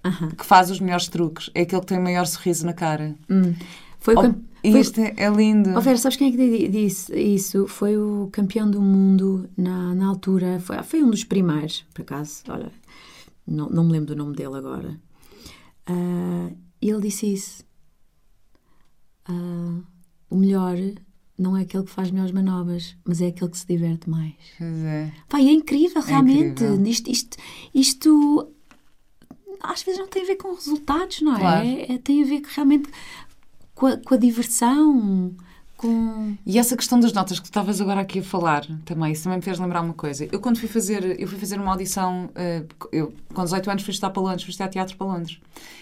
-huh. que faz os melhores truques, é aquele que tem o maior sorriso na cara. Hum. Foi, oh, foi isto é lindo. Oh, Vera, sabes quem é que disse isso? Foi o campeão do mundo na, na altura. Foi, foi um dos primeiros, por acaso. Olha, não, não me lembro do nome dele agora. Uh, ele disse isso. Uh, o melhor não é aquele que faz melhores manobras, mas é aquele que se diverte mais. Pois é. Pai, é incrível, realmente. É incrível. Isto, isto, isto às vezes não tem a ver com resultados, não é? Claro. é? é tem a ver realmente com a, com a diversão. Com... E essa questão das notas que tu estavas agora aqui a falar também, isso também me fez lembrar uma coisa. Eu quando fui fazer, eu fui fazer uma audição, uh, eu com 18 anos fui estudar para Londres, fui estudar teatro para Londres.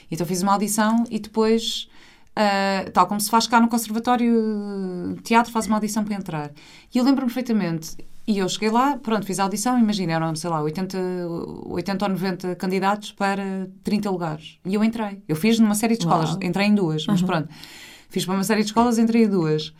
Então fiz uma audição e depois, uh, tal como se faz cá no Conservatório Teatro, faz uma audição para entrar. E eu lembro-me perfeitamente, e eu cheguei lá, pronto, fiz a audição, imagina, eram, sei lá, 80, 80 ou 90 candidatos para 30 lugares. E eu entrei. Eu fiz numa série de escolas, Uau. entrei em duas, mas uhum. pronto. Fiz para uma série de escolas, entrei em duas.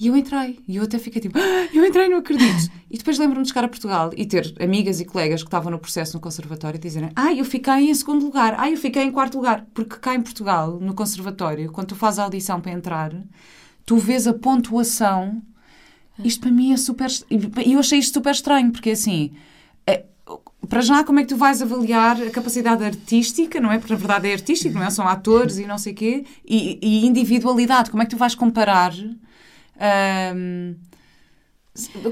E eu entrei. E eu até fiquei tipo, ah, eu entrei, não acredito. e depois lembro-me de chegar a Portugal e ter amigas e colegas que estavam no processo no conservatório e dizerem, ah, eu fiquei em segundo lugar, ah, eu fiquei em quarto lugar. Porque cá em Portugal, no conservatório, quando tu fazes a audição para entrar, tu vês a pontuação. Isto para mim é super. E eu achei isto super estranho, porque assim. Para já, como é que tu vais avaliar a capacidade artística, não é? Porque na verdade é artístico, não é? São atores e não sei o quê. E, e individualidade, como é que tu vais comparar um,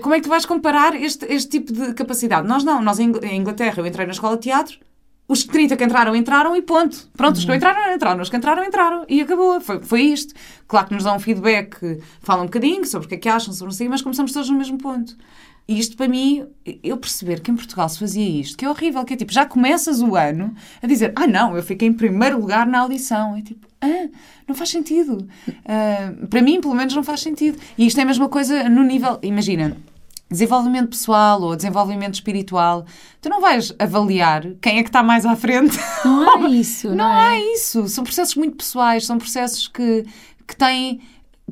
como é que tu vais comparar este, este tipo de capacidade? Nós não, nós em Inglaterra, eu entrei na escola de teatro, os 30 que entraram, entraram e ponto. Pronto, os que uhum. entraram, entraram. Os que entraram, entraram. E acabou. Foi, foi isto. Claro que nos dão um feedback, falam um bocadinho sobre o que é que acham, sobre assim, mas começamos todos no mesmo ponto. E isto para mim, eu perceber que em Portugal se fazia isto, que é horrível, que é tipo, já começas o ano a dizer, ah não, eu fiquei em primeiro lugar na audição. É tipo, ah, não faz sentido. Uh, para mim, pelo menos, não faz sentido. E isto é a mesma coisa no nível, imagina, desenvolvimento pessoal ou desenvolvimento espiritual, tu não vais avaliar quem é que está mais à frente. Não é isso. não, não é? há isso. São processos muito pessoais, são processos que, que, têm,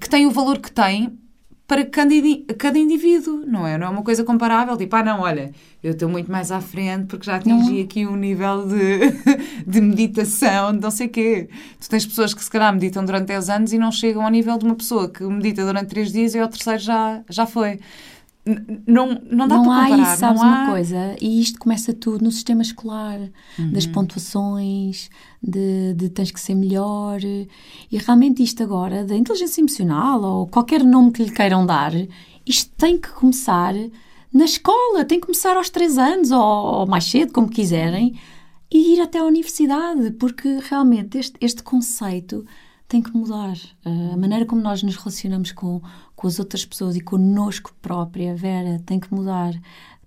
que têm o valor que têm para cada, cada indivíduo, não é? Não é uma coisa comparável, tipo, ah, não, olha, eu estou muito mais à frente porque já atingi não. aqui um nível de, de meditação, de não sei o quê. Tu tens pessoas que se calhar meditam durante 10 anos e não chegam ao nível de uma pessoa que medita durante 3 dias e ao terceiro já, já foi não, não dá não para comparar. Há isso, sabes não uma há... coisa? E isto começa tudo no sistema escolar, uhum. das pontuações, de, de tens que ser melhor. E realmente isto agora, da inteligência emocional ou qualquer nome que lhe queiram dar, isto tem que começar na escola, tem que começar aos três anos ou, ou mais cedo, como quiserem, e ir até à universidade, porque realmente este, este conceito tem que mudar. Uh, a maneira como nós nos relacionamos com, com as outras pessoas e connosco própria, Vera, tem que mudar.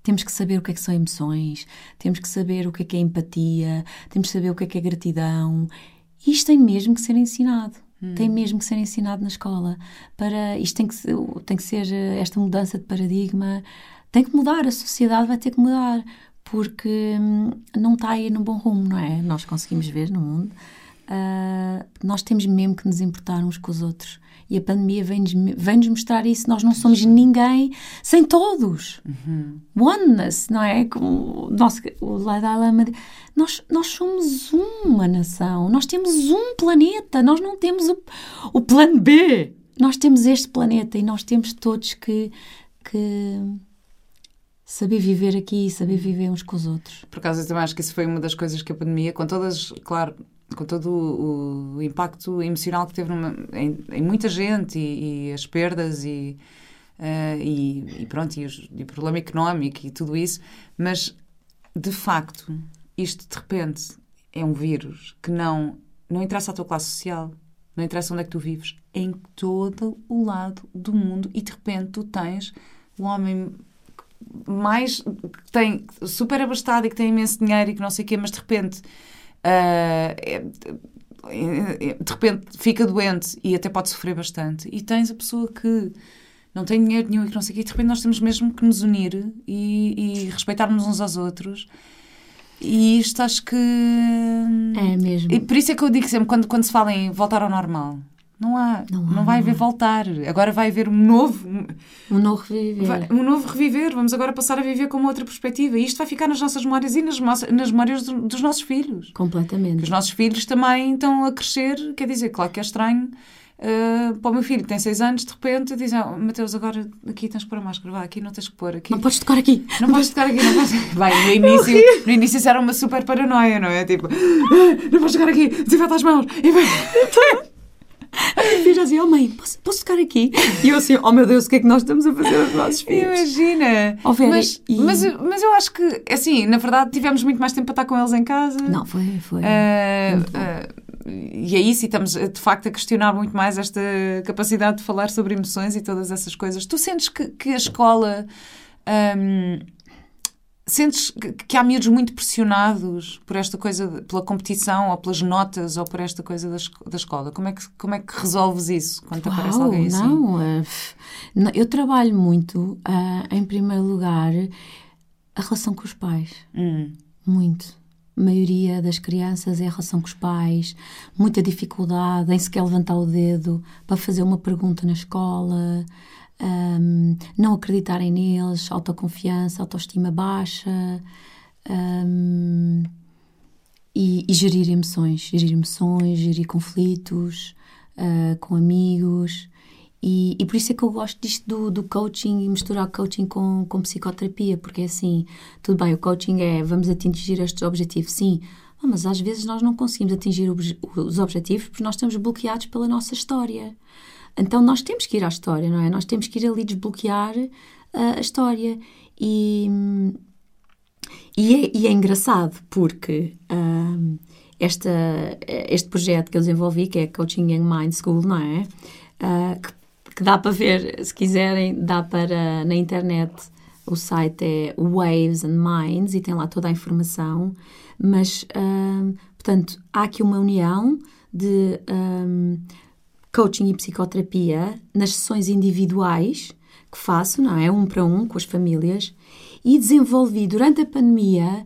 Temos que saber o que é que são emoções, temos que saber o que é que é empatia, temos que saber o que é que é gratidão. Isto tem mesmo que ser ensinado. Hum. Tem mesmo que ser ensinado na escola. Para, isto tem que, ser, tem que ser eh, esta mudança de paradigma. Tem que mudar, a sociedade vai ter que mudar, porque hum, não está aí no bom rumo, não é? Nós conseguimos ver no mundo uh, nós temos mesmo que nos importar uns com os outros. E a pandemia vem-nos vem mostrar isso. Nós não somos ninguém sem todos. Uhum. Oneness, não é? Como o nosso o Dalai Lama nós, nós somos uma nação. Nós temos um planeta. Nós não temos o, o plano B. Nós temos este planeta e nós temos todos que, que saber viver aqui, saber viver uns com os outros. Por acaso, eu também acho que isso foi uma das coisas que a pandemia, com todas, claro, com todo o, o impacto emocional que teve numa, em, em, muita gente e, e as perdas e, uh, e, e, pronto, e, os, e o problema económico e tudo isso, mas de facto, isto de repente é um vírus que não, não interessa a tua classe social, não interessa onde é que tu vives, é em todo o lado do mundo e de repente tu tens um homem mais que tem super abastado e que tem imenso dinheiro e que não sei o quê, mas de repente de repente fica doente e até pode sofrer bastante. E tens a pessoa que não tem dinheiro nenhum e que não sei o quê, e de repente nós temos mesmo que nos unir e, e respeitarmos uns aos outros. E isto acho que. É mesmo. E por isso é que eu digo sempre, quando, quando se fala em voltar ao normal, não há. Não, Não há, vai não haver há. voltar. Agora vai haver um novo. Um novo reviver. vai- um novo reviver. Vamos agora passar a viver com uma outra perspectiva. E isto vai ficar nas nossas memórias e nas, nas memórias do- dos nossos filhos. Que Completamente. os nossos filhos também estão a crescer. Quer dizer, claro que é estranho. ah, para o meu filho que tem 6 anos, de repente dizem: oh, Mateus, agora aqui tens que pôr a máscara, vá, aqui não tens que pôr. Aqui Não podes tocar aqui. não podes tocar aqui, não podes. Vai, no início, no início isso era uma super paranoia, não é? Tipo, "Ah, não podes tocar aqui, desinfeta as mãos. E vai- A minha filha dizia, oh mãe, posso, posso tocar aqui? E eu assim, oh meu Deus, o que é que nós estamos a fazer aos nossos filhos? Imagina! Oh, Vera, mas, e- mas, mas eu acho que, assim, na verdade, tivemos muito mais tempo para estar com eles em casa. Não, foi, foi. Ah, e é isso, e estamos de facto a questionar muito mais esta capacidade de falar sobre emoções e todas essas coisas. Tu sentes que, que a escola. ahm, sentes que, há miúdos muito pressionados por esta coisa, pela competição ou pelas notas ou por esta coisa da, da escola? Como é, que, como é que resolves isso quando te aparece alguém assim? não, f- não, eu trabalho muito, ah, em primeiro lugar, a relação com os pais. Hum. Muito. A maioria das crianças é a relação com os pais, muita dificuldade em sequer levantar o dedo para fazer uma pergunta na escola, ahm, não acreditarem neles, autoconfiança, autoestima baixa ahm, e, e gerir emoções, gerir emoções, gerir conflitos ah, com amigos. E, e por isso é que eu gosto disto do, do coaching e misturar coaching com, com psicoterapia, porque é assim, tudo bem, o coaching é vamos atingir estes objetivos, sim, mas às vezes nós não conseguimos atingir os objetivos porque nós estamos bloqueados pela nossa história. Então nós temos que ir à história, não é? Nós temos que ir ali desbloquear ah, a história. E, e, é, e é engraçado porque ahm, esta, este projeto que eu desenvolvi, que é Coaching Young Mind School, não é? Ah, que, que dá para ver, se quiserem, dá para na internet. O site é Waves and Minds e tem lá toda a informação. Mas, ahm, portanto, há aqui uma união de ahm, coaching e psicoterapia nas sessões individuais que faço, não é? Um para um com as famílias e desenvolvi durante a pandemia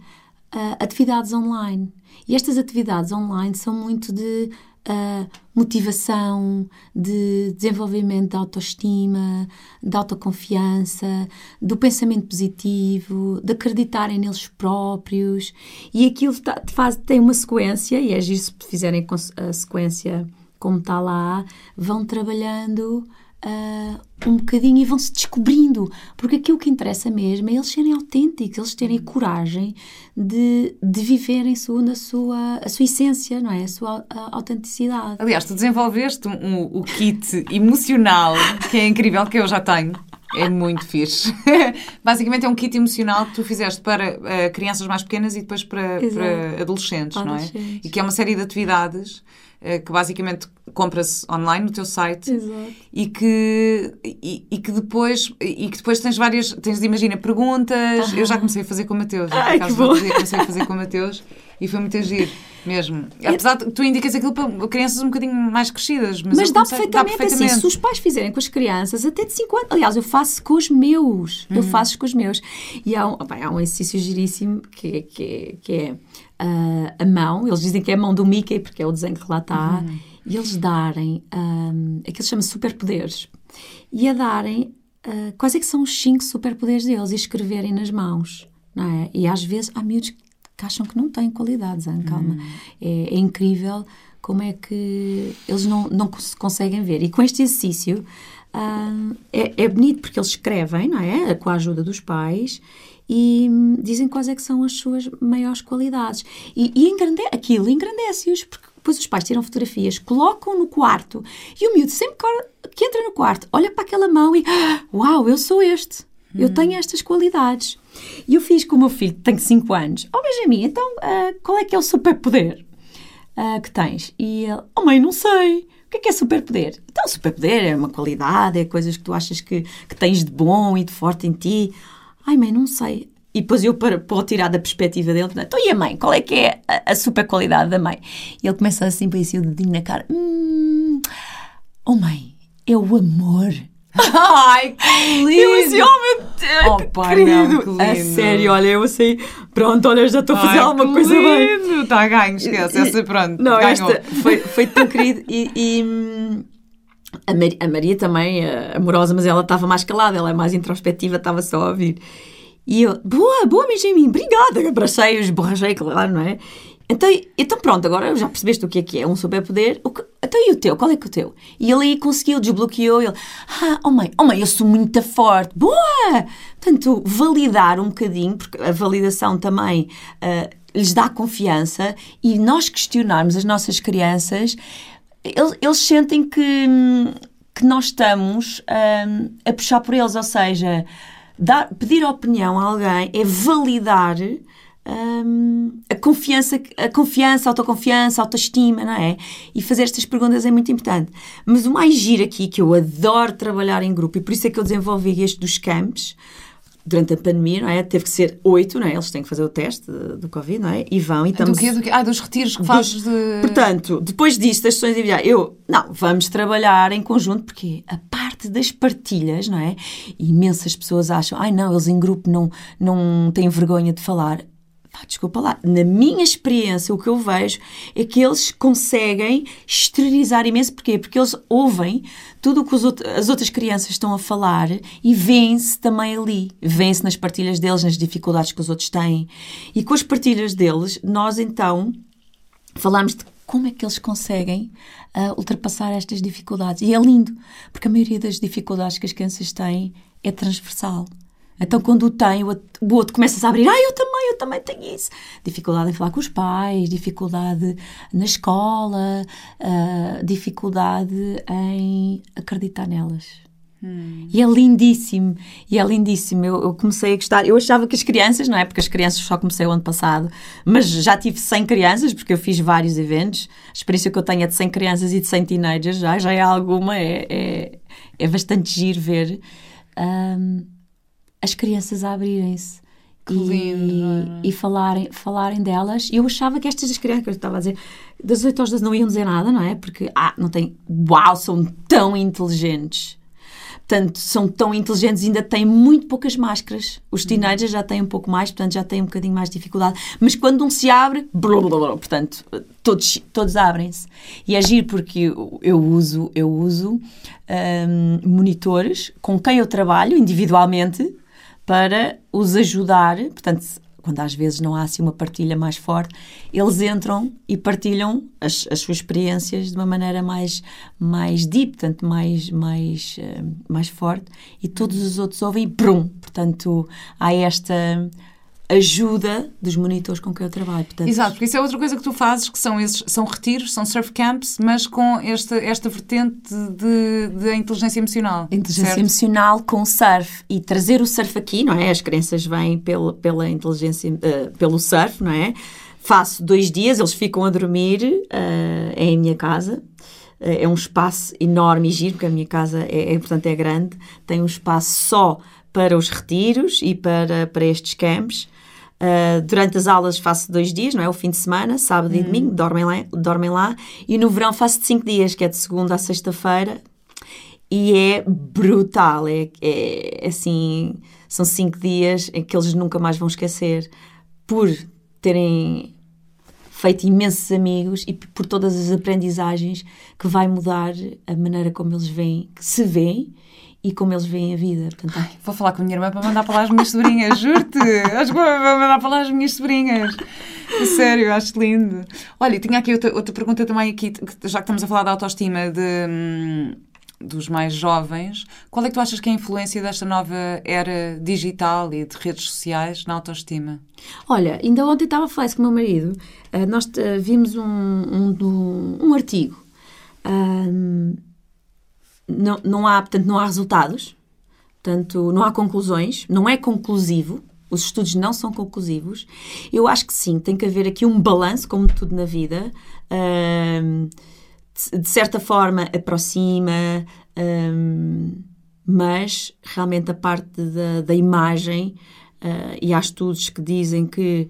ah, atividades online. E estas atividades online são muito de ah, motivação, de desenvolvimento da autoestima, da autoconfiança, do pensamento positivo, de acreditarem neles próprios. E aquilo tá- faz, tem uma sequência, e é giro se fizerem a sequência como está lá, vão trabalhando ah, um bocadinho e vão-se descobrindo. Porque aquilo que interessa mesmo é eles serem autênticos, eles terem coragem de, de viverem segundo a sua, a sua essência, não é? A sua ah, autenticidade. Aliás, tu desenvolveste um, um- o kit emocional, que é incrível, que eu já tenho. É muito fixe. Basicamente é um kit emocional que tu fizeste para eh, crianças mais pequenas e depois para, para adolescentes, não é? E que é uma série de atividades eh, que basicamente compra-se online no teu site Exato. e que, e, e que depois e que depois tens várias, tens, imagina, perguntas. Eu já comecei a fazer com o Mateus. Ai, que bom. comecei a fazer com o Mateus e foi muito agir mesmo. Apesar de tu indicas aquilo para crianças um bocadinho mais crescidas, mas, Mas, dá, comecei- perfeitamente, assim, se os pais fizerem com as crianças até de 5 anos. Aliás, eu faço com os meus. Eu faço com os meus. E há um, bem, há um exercício giríssimo que, é- que, é- que é ah, a mão. Eles dizem que é a mão do Mickey, porque é o desenho que lá está. E eles darem, um, aquilo chama superpoderes. E a darem ah, quais é que são os 5 superpoderes deles e escreverem nas mãos. É? E às vezes há miúdos que acham que não têm qualidades, Ana, calma. É, é incrível como é que eles não, não cons- conseguem ver. E com este exercício ah, é, é bonito porque eles escrevem, não é? Com a ajuda dos pais e hum, dizem quais é que são as suas maiores qualidades. E, e engrande, aquilo engrandece-os, porque depois os pais tiram fotografias, colocam no quarto e o miúdo sempre que- que entra no quarto olha para aquela mão e "Ah, uau, eu sou este. Eu tenho estas qualidades. E eu fiz com o meu filho, que tem 5 anos. Oh, Benjamin, então ah, qual é que é o superpoder ah, que tens? E ele, oh mãe, não sei. O que é que é superpoder? Então, superpoder é uma qualidade, é coisas que tu achas que, que tens de bom e de forte em ti. Ai, mãe, não sei. E depois eu, para, para tirar da perspectiva dele, então, e a mãe? Qual é que é a, a super qualidade da mãe? E ele começa assim, põe assim o dedinho na cara. Hum, oh mãe, é o amor. Ai, que lindo! Eu assim, oh meu Deus, Oh, pai, querido. não, que A lindo. sério, olha, eu assim, pronto, olha, já estou a fazer Ai, alguma coisa bem. lindo! Está ganho, esquece. Essa, pronto, Não, ganhou. esta foi, foi tão querido e... e, hum, a Maria, a Maria também, eh, amorosa, mas ela estava mais calada, ela é mais introspectiva, estava só a ouvir. E eu, boa, boa, Benjamin, obrigada. Abracei, esborrachei, claro, não é? Então, então pronto, agora já percebeste o que é que é um superpoder. O que- então e o teu? Qual é que é o teu? E ele aí conseguiu, desbloqueou. Ele, ah, oh mãe, oh mãe, eu sou muito forte. Boa! Portanto, validar um bocadinho, porque a validação também ah, lhes dá confiança e nós questionarmos as nossas crianças, eles, eles sentem que, que nós estamos hum, a puxar por eles, ou seja, dar, pedir opinião a alguém é validar a confiança, a confiança, a autoconfiança, a autoestima, não é? E fazer estas perguntas é muito importante. Mas o mais giro aqui, que eu adoro trabalhar em grupo, e por isso é que eu desenvolvi este dos campos, durante a pandemia, não é? Teve que ser oito, não é? Eles têm que fazer o teste do Covid, não é? E vão e Do estamos... quê? Do quê? Ah, dos retiros que fazes de... Portanto, depois disso, das sessões individuais, eu, não, vamos trabalhar em conjunto, porque a parte das partilhas, não é? Imensas pessoas acham, ai não, eles em grupo não, não têm vergonha de falar. Desculpa lá, na minha experiência, o que eu vejo é que eles conseguem exteriorizar imenso. Porquê? Porque eles ouvem tudo o que os out- as outras crianças estão a falar e veem-se também ali. Veem-se nas partilhas deles, nas dificuldades que os outros têm. E com as partilhas deles, nós então falámos de como é que eles conseguem ah, ultrapassar estas dificuldades. E é lindo, porque a maioria das dificuldades que as crianças têm é transversal. Então, quando o tem, o outro, começa a abrir, ah, eu também, eu também tenho isso. Dificuldade em falar com os pais, dificuldade na escola, ah, dificuldade em acreditar nelas. E é lindíssimo, e é lindíssimo. Eu, eu comecei a gostar. Eu achava que as crianças, não é? Porque as crianças só comecei o ano passado, mas já tive 100 crianças, porque eu fiz vários eventos. A experiência que eu tenho é de 100 crianças e de 100 teenagers, já, já é alguma, é, é, é bastante giro ver ahm, as crianças a abrirem-se. Que e, lindo, é? e falarem, falarem delas. Eu achava que estas crianças, que eu estava a dizer, das 8 às 12 não iam dizer nada, não é? Porque, ah, não tem. Uau, são tão inteligentes. Portanto, são tão inteligentes ainda têm muito poucas máscaras. Os teenagers já têm um pouco mais, portanto, já têm um bocadinho mais de dificuldade. Mas quando um se abre, blá, blá, blá, portanto, todos, todos abrem-se. E é giro porque eu, eu uso, eu uso hum, monitores com quem eu trabalho individualmente para os ajudar. Portanto, quando às vezes não há assim uma partilha mais forte, eles entram e partilham as, as suas experiências de uma maneira mais, mais deep, portanto, mais, mais, eh, mais forte, e todos os outros ouvem e prum! Portanto, há esta ajuda dos monitores com quem eu trabalho. Portanto, Exato, porque isso é outra coisa que tu fazes, que são esses, são retiros, são surf camps, mas com esta, esta vertente de, de inteligência emocional. inteligência certo? emocional com surf e trazer o surf aqui, não é? As crianças vêm pelo, pela inteligência, eh, pelo surf, não é? Faço dois dias, eles ficam a dormir é em minha casa. Eh, É um espaço enorme e giro, porque a minha casa é, é, portanto, é grande. Tem um espaço só para os retiros e para, para estes camps. Uh, durante as aulas faço dois dias, não é? O fim de semana, sábado e domingo, dormem lá, dormem lá. E no verão faço de cinco dias, que é de segunda a sexta-feira. E é brutal, é, é assim, são cinco dias em que eles nunca mais vão esquecer por terem feito imensos amigos e por todas as aprendizagens que vai mudar a maneira como eles veem, que se veem e como eles veem a vida. Portanto, ai, Vou falar com a minha irmã para mandar para lá as minhas sobrinhas, juro-te! Acho que vou mandar para lá as minhas sobrinhas. Sério, acho lindo. Olha, tinha aqui outra, outra pergunta também aqui, já que estamos a falar da autoestima de, hum, dos mais jovens, qual é que tu achas que é a influência desta nova era digital e de redes sociais na autoestima? Olha, ainda ontem estava a falar isso com o meu marido. ah, nós ah, vimos um, um, do- um artigo. Ahm, não, não há, portanto, não há resultados, portanto, não há conclusões, não é conclusivo. Os estudos não são conclusivos. Eu acho que sim, tem que haver aqui um balanço, como tudo na vida. Ahm, de, certa forma, aproxima, ahm, mas realmente a parte da, da imagem, ah, e há estudos que dizem que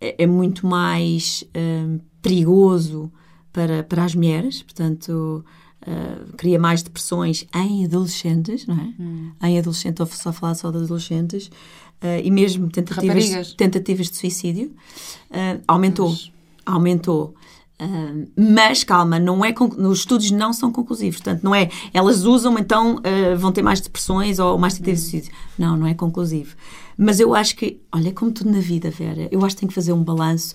é, é muito mais ahm, perigoso para, para as mulheres, portanto, uh, cria mais depressões em adolescentes, não é? Hum. Em adolescentes, estou só a falar só de adolescentes, uh, e mesmo tentativas, Raparigas. tentativas de suicídio, uh, aumentou. Mas- Aumentou. Uh, mas calma, não é os estudos não são conclusivos, portanto, não é elas usam, então uh, vão ter mais depressões ou mais tentativas de suicídio. Não, não é conclusivo. Mas eu acho que, olha, como tudo na vida, Vera, eu acho que tem que fazer um balanço.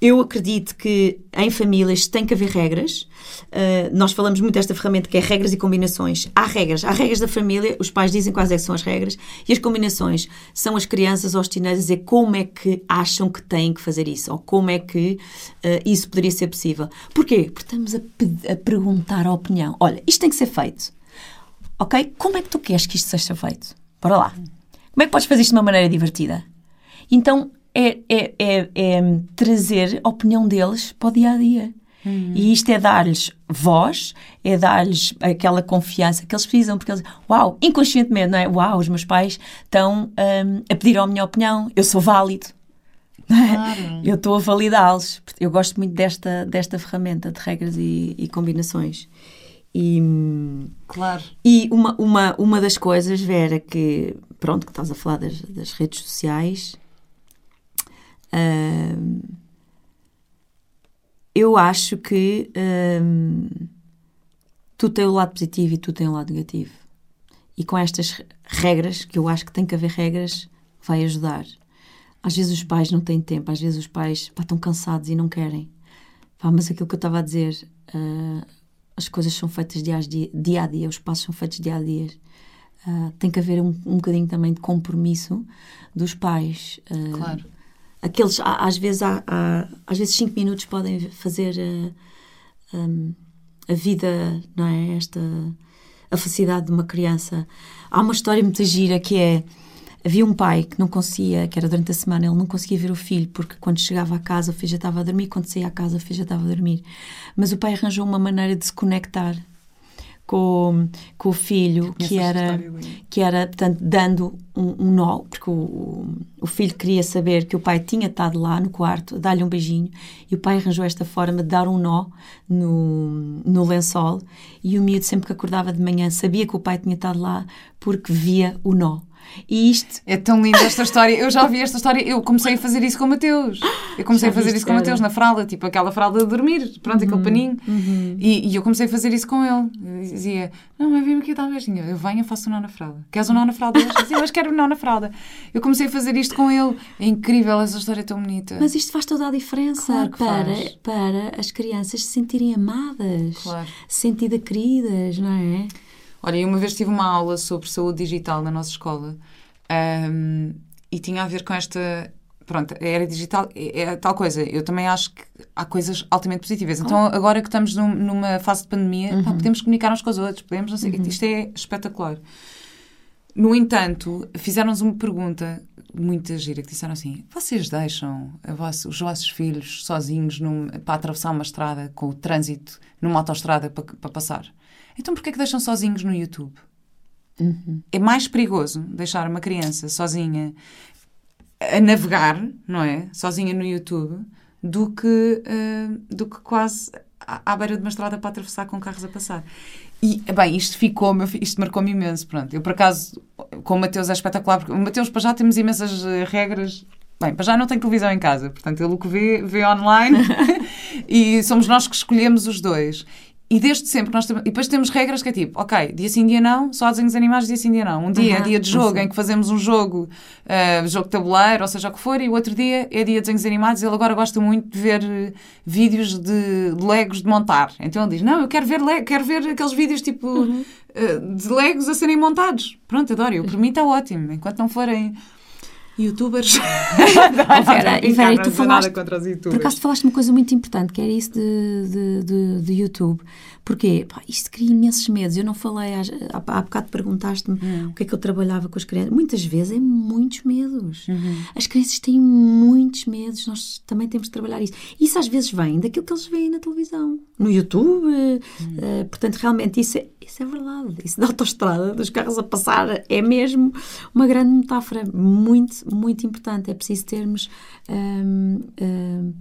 Eu acredito que em famílias tem que haver regras. Uh, nós falamos muito desta ferramenta que é regras e combinações. Há regras, há regras da família, os pais dizem quais é são as regras, e as combinações são as crianças ou os teenagers dizer como é que acham que têm que fazer isso, ou como é que uh, isso poderia ser possível. Porquê? Porque estamos a, a perguntar a opinião. Olha, isto tem que ser feito. Ok? Como é que tu queres que isto seja feito? Bora lá. Como é que podes fazer isto de uma maneira divertida? Então, é, é, é, é trazer a opinião deles para o dia a dia. E isto é dar-lhes voz, é dar-lhes aquela confiança que eles precisam, porque eles, uau, inconscientemente, não é? Uau, os meus pais estão hum, a pedir a minha opinião, eu sou válido. é? Claro. Eu estou a validá-los. Eu gosto muito desta, desta ferramenta de regras e, e combinações. E, hum, Claro. e uma, uma, uma das coisas, Vera, que pronto, que estás a falar das, das redes sociais, eu acho que tu tens o lado positivo e tu tens o lado negativo. E com estas re- regras, que eu acho que tem que haver regras, vai ajudar. Às vezes os pais não têm tempo, às vezes os pais pá, estão cansados e não querem. Pá, mas aquilo que eu estava a dizer, ah, as coisas são feitas dia a dia, dia a dia, os passos são feitos dia a dia. Ah, tem que haver um, um bocadinho também de compromisso dos pais. Ah, Claro. Aqueles, às vezes, há, há- às vezes cinco minutos podem fazer ah, hum, a vida, não é? Esta, a felicidade de uma criança. Há uma história muito gira que é, havia um pai que não conseguia, que era durante a semana, ele não conseguia ver o filho, porque quando chegava a casa o filho já estava a dormir, quando saía a casa o filho já estava a dormir. Mas o pai arranjou uma maneira de se conectar com, com o filho, que era que era, portanto, dando um, um nó, porque o, o, filho queria saber que o pai tinha estado lá no quarto, dar-lhe um beijinho, e o pai arranjou esta forma de dar um nó no, no lençol, e o miúdo sempre que acordava de manhã sabia que o pai tinha estado lá porque via o nó. E isto É tão linda esta história. Eu já ouvi esta história. Eu comecei a fazer isso com o Mateus. Eu comecei Já a fazer isso com o Mateus na fralda, tipo aquela fralda de dormir, pronto, aquele paninho. E, e eu comecei a fazer isso com ele. Eu dizia: Não, mas vem-me aqui dar um beijinho. Eu venho, eu faço um nó na fralda. Queres um nó na fralda? Eu dizia, mas quero um nó na fralda. Eu comecei a fazer isto com ele. É incrível, essa história é tão bonita. Mas isto faz toda a diferença Claro para, faz. para as crianças se sentirem amadas, Claro. se sentirem queridas, não é? Olha, eu uma vez tive uma aula sobre saúde digital na nossa escola ahm, e tinha a ver com esta. Pronto, a era digital é, é tal coisa. Eu também acho que há coisas altamente positivas. Então, agora que estamos num- numa fase de pandemia, pá, podemos comunicar uns com os outros, podemos, não sei, o quê. isto é espetacular. No entanto, fizeram-nos uma pergunta muito gira, que disseram assim, vocês deixam os vossos filhos sozinhos num- para atravessar uma estrada com o trânsito numa autoestrada para, para passar? Então porquê é que deixam sozinhos no YouTube? É mais perigoso deixar uma criança sozinha a navegar, não é? Sozinha no YouTube, do que, ah, do que quase à, à beira de uma estrada para atravessar com carros a passar. E, bem, isto ficou, isto marcou-me imenso, pronto. Eu, por acaso, com o Mateus é espetacular, porque o Mateus, para já, temos imensas eh, regras. Bem, para já não tem televisão em casa, portanto, ele o que vê, vê online e somos nós que escolhemos os dois. E desde sempre nós temos. E depois temos regras que é tipo, ok, dia sim, dia não, só desenhos animados, dia sim, dia não. Um dia é Aham, dia de jogo em que fazemos um jogo, ah, jogo de tabuleiro, ou seja o que for, e o outro dia é dia de desenhos animados. Ele agora gosta muito de ver eh, vídeos de, de Legos de montar. Então ele diz: Não, eu quero ver, quero ver aqueles vídeos tipo Uhum. eh, de Legos a serem montados. Pronto, adoro. Eu, por mim está ótimo. Enquanto não forem youtubers. Oh, Vera, e Vera, e tu falaste, contra os por youtubers. acaso tu falaste uma coisa muito importante, que era isso de, de, de, de YouTube. Porque pá, isto cria imensos medos. Eu não falei, há, há bocado perguntaste-me Hum. o que é que eu trabalhava com as crianças. Muitas vezes é muitos medos. Uhum. As crianças têm muitos medos, nós também temos de trabalhar isso. Isso às vezes vem daquilo que eles veem na televisão, no YouTube. Hum. eh, portanto, realmente isso é, isso é verdade. Isso da autoestrada, dos carros a passar, é mesmo uma grande metáfora muito, muito importante. É preciso termos hum, hum,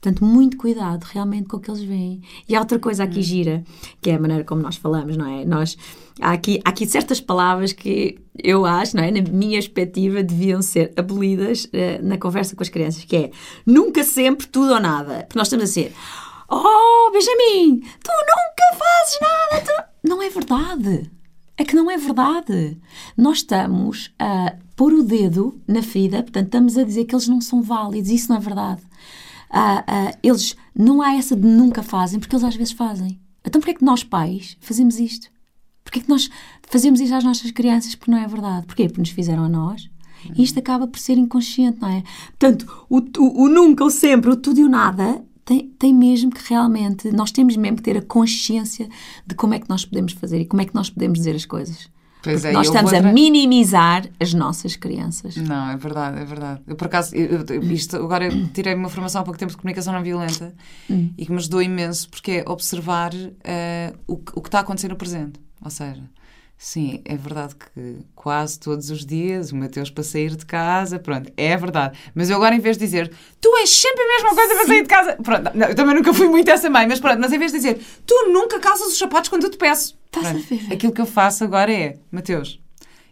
Portanto, muito cuidado realmente com o que eles veem. E há outra coisa aqui gira, que é a maneira como nós falamos, não é? Nós, há, aqui, há aqui certas palavras que eu acho, não é? Na minha perspectiva, deviam ser abolidas uh, na conversa com as crianças, que é nunca sempre tudo ou nada. Porque nós estamos a ser, oh, Benjamin, tu nunca fazes nada. Tu... Não é verdade. É que não é verdade. Nós estamos a pôr o dedo na ferida, portanto, estamos a dizer que eles não são válidos. Isso não é verdade ah, ah, eles não há essa de nunca fazem, porque eles às vezes fazem. Então porquê é que nós pais fazemos isto? Porquê é que nós fazemos isto às nossas crianças porque não é verdade? Porquê? Porque nos fizeram a nós. E isto acaba por ser inconsciente, não é? Portanto, o, o, o nunca, o sempre, o tudo e o nada tem, tem mesmo que realmente, nós temos mesmo que ter a consciência de como é que nós podemos fazer e como é que nós podemos dizer as coisas. Pois é, nós estamos a minimizar as nossas crianças. Não, é verdade, é verdade. Eu, por acaso, eu, eu, isto, agora tirei uma formação há pouco tempo de comunicação não violenta hum. e que me ajudou imenso porque é observar uh, o, o que está a acontecer no presente. Ou seja, Sim, é verdade que quase todos os dias o Mateus para sair de casa, pronto, é verdade. Mas eu agora, em vez de dizer tu és sempre a mesma coisa para sair de casa, pronto, não, eu também nunca fui muito essa mãe, mas pronto, mas em vez de dizer tu nunca calças os sapatos quando eu te peço, pronto, a ver? aquilo que eu faço agora é Mateus,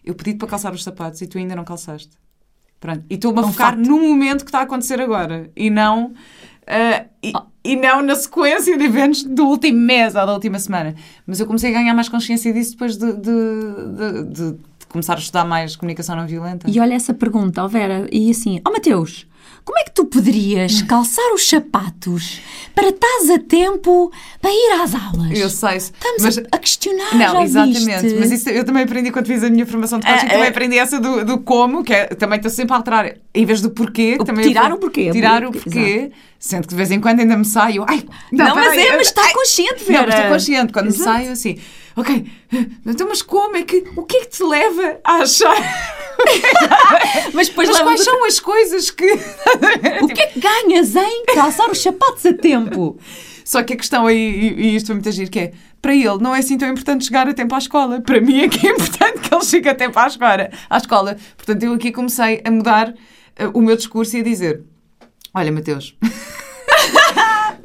eu pedi-te para calçar os sapatos e tu ainda não calçaste. Pronto, e estou-me a é focar no momento que está a acontecer agora e não Uh, e, oh. E, não na sequência de eventos do último mês ou da última semana. Mas eu comecei a ganhar mais consciência disso depois de, de, de, de começar a estudar mais comunicação não violenta. E olha essa pergunta, oh Vera, e assim, ó oh Mateus, como é que tu poderias calçar os sapatos para estás a tempo para ir às aulas? Eu sei. Estamos mas, a questionar. Não, exatamente. Viste? Mas isso eu também aprendi quando fiz a minha formação de coaching. É, também é. aprendi essa do, do como, que é, também estou sempre a alterar. Em vez do porquê. O, também tirar o porquê. Tirar o porquê. Sendo que de vez em quando ainda me saio. Ai, não, não mas é, mas está consciente, Vera. Não, estou consciente. Quando Exato. me saio assim ok, então mas como é que, o que é que te leva a achar... mas depois mas quais são as coisas que... o que é que ganhas em calçar os sapatos a tempo? Só que a questão aí, e isto foi muito agir, que é, para ele não é assim tão importante chegar a tempo à escola. Para mim é que é importante que ele chegue a tempo à escola. À escola. Portanto, eu aqui comecei a mudar uh, o meu discurso e a dizer, olha, Mateus...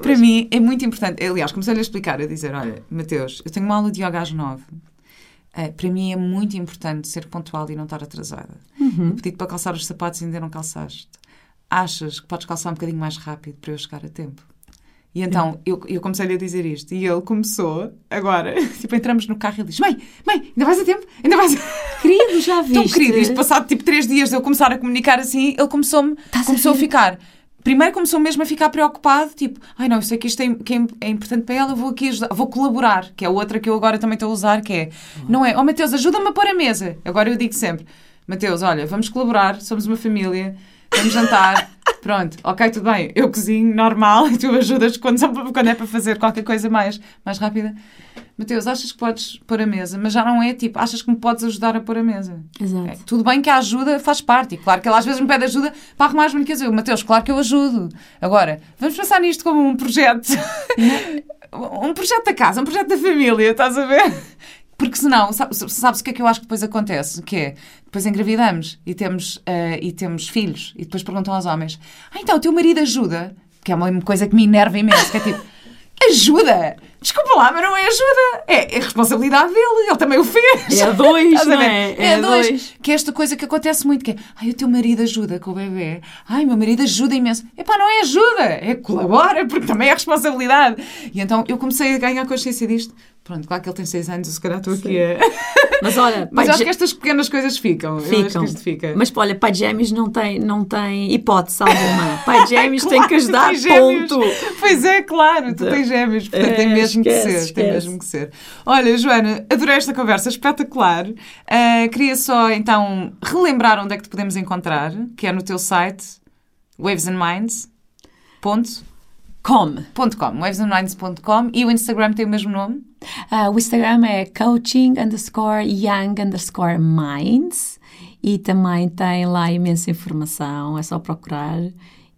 Para mim é muito importante. Aliás, comecei-lhe a explicar, a dizer: Olha, Mateus, eu tenho uma aula de yoga às nove. Uh, para mim é muito importante ser pontual e não estar atrasada. Uhum. Pedi-te para calçar os sapatos e ainda não calçaste. Achas que podes calçar um bocadinho mais rápido para eu chegar a tempo? E então eu, eu comecei-lhe a dizer isto e ele começou, agora, tipo, entramos no carro e ele diz: Mãe, mãe, ainda vais a tempo? Ainda vais a... Querido, já viste? Tão querido, isto passado tipo três dias de eu começar a comunicar assim, ele começou-me, começou a, a ficar primeiro começou mesmo a ficar preocupado, tipo, ai não, eu sei que isto é, que é, importante para ela, eu vou aqui ajudar, vou colaborar, que é outra que eu agora também estou a usar, que é, uhum. não é, oh Mateus, ajuda-me a pôr a mesa. Agora eu digo sempre, Mateus, olha, vamos colaborar, somos uma família, vamos jantar, pronto, ok, tudo bem, eu cozinho normal e tu ajudas quando, quando é para fazer qualquer coisa mais, mais rápida. Mateus, achas que podes pôr a mesa, mas já não é tipo, achas que me podes ajudar a pôr a mesa. Exato. É, tudo bem que a ajuda faz parte, e claro que ele às vezes me pede ajuda para arrumar as bonecas. Eu, Mateus, claro que eu ajudo. Agora, vamos pensar nisto como um projeto. um projeto da casa, um projeto da família, estás a ver? Porque senão, sabes, sabes o que é que eu acho que depois acontece? Que é, depois engravidamos e temos, uh, e temos filhos, e depois perguntam aos homens: Ah, então o teu marido ajuda? Que é uma coisa que me enerva imenso, que é tipo Ajuda! Desculpa lá, mas não é ajuda. É, é responsabilidade dele. Ele também o fez. É a dois, não é? É, é a dois. dois. Que é esta coisa que acontece muito, que é, ai, o teu marido ajuda com o bebê. Ai, meu marido ajuda imenso. Epá, não é ajuda, é colabora, porque também é responsabilidade. E então eu comecei a ganhar consciência disto Pronto, claro que ele tem 6 anos, se calhar estou aqui a. Mas olha. Mas acho que estas pequenas coisas ficam. Ficam. fica. Mas olha, pai de gêmeos não tem, não tem hipótese alguma. Pai de gêmeos claro, tem que ajudar, ponto. Pois é, claro, tu tens gêmeos, portanto é, tem mesmo esquece, que ser. Esquece. Tem mesmo que ser. Olha, Joana, adorei esta conversa, espetacular. Uh, queria só então relembrar onde é que te podemos encontrar, que é no teu site, Waves and Minds. Ponto. Com. .com, wavesandminds.com e o Instagram tem o mesmo nome? Uh, o Instagram é coaching underscore young underscore minds e também tem lá imensa informação, é só procurar.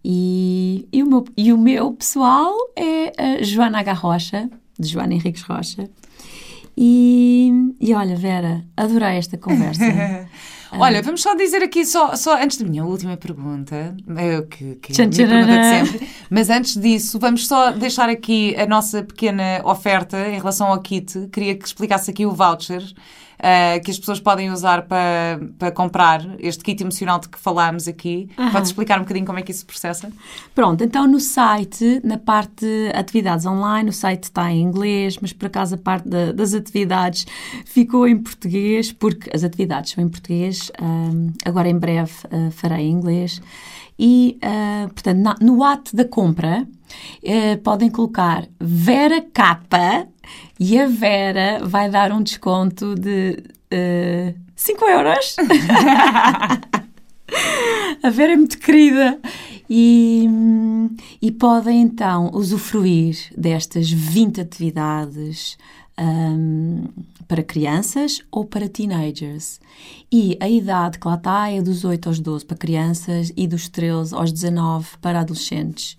E, e, o, meu, e o meu pessoal é Joana H. De Joana Henriques Rocha. E, e olha, Vera, adorei esta conversa. Olha, vamos só dizer aqui, só, só antes da minha última pergunta, eu, que, que é a minha pergunta de sempre, Mas antes disso, vamos só deixar aqui a nossa pequena oferta em relação ao kit. Queria que explicasse aqui o voucher uh, que as pessoas podem usar para, para comprar este kit emocional de que falámos aqui. Uhum. Pode explicar um bocadinho como é que isso se processa? Pronto, então no site, na parte de atividades online, o site está em inglês, mas por acaso a parte de, das atividades ficou em português, porque as atividades são em português, um, agora em breve uh, farei em inglês. E, uh, portanto, na, no ato da compra, uh, podem colocar Vera Capa e a Vera vai dar um desconto de uh, 5 euros. a Vera é muito querida. E, e podem então usufruir destas 20 atividades um, para crianças ou para teenagers. E a idade que lá está é dos 8 aos 12 para crianças e dos 13 aos 19 para adolescentes.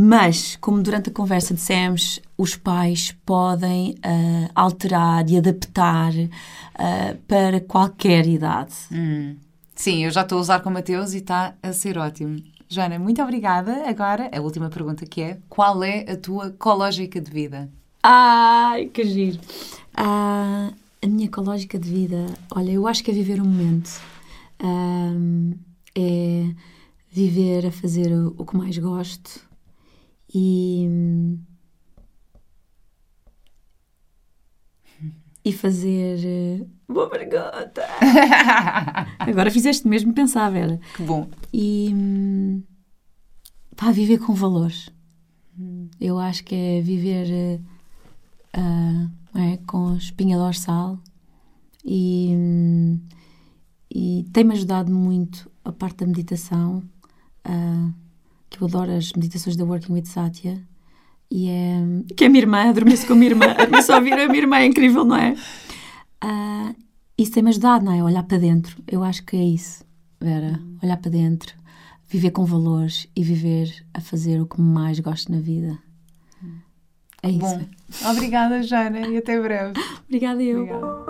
Mas, como durante a conversa dissemos, os pais podem uh, alterar e adaptar uh, para qualquer idade. Hum. Sim, eu já estou a usar com o Mateus e está a ser ótimo. Joana, muito obrigada. Agora, a última pergunta que é: qual é a tua ecológica de vida? Ai, que giro! Uh, a minha ecológica de vida, olha, eu acho que é viver o momento. é viver a fazer o, o que mais gosto, e, e fazer. Eh, boa pergunta! Agora fizeste mesmo pensar, Vera. Que bom. E pá, viver com valores. Eu acho que é viver uh, é, com espinha dorsal e, e tem-me ajudado muito a parte da meditação. Uh, que eu adoro as meditações da Working with Satya. E é, que é a minha irmã, adormeço com a minha irmã, adormeço a ouvir a minha irmã, é incrível, não é? Uh, isso tem-me ajudado, não é? Olhar para dentro. Eu acho que é isso, Vera. Olhar para dentro, viver com valores e viver a fazer o que mais gosto na vida. É isso. Bom, obrigada, Jana, e até breve. Obrigada eu. Obrigada.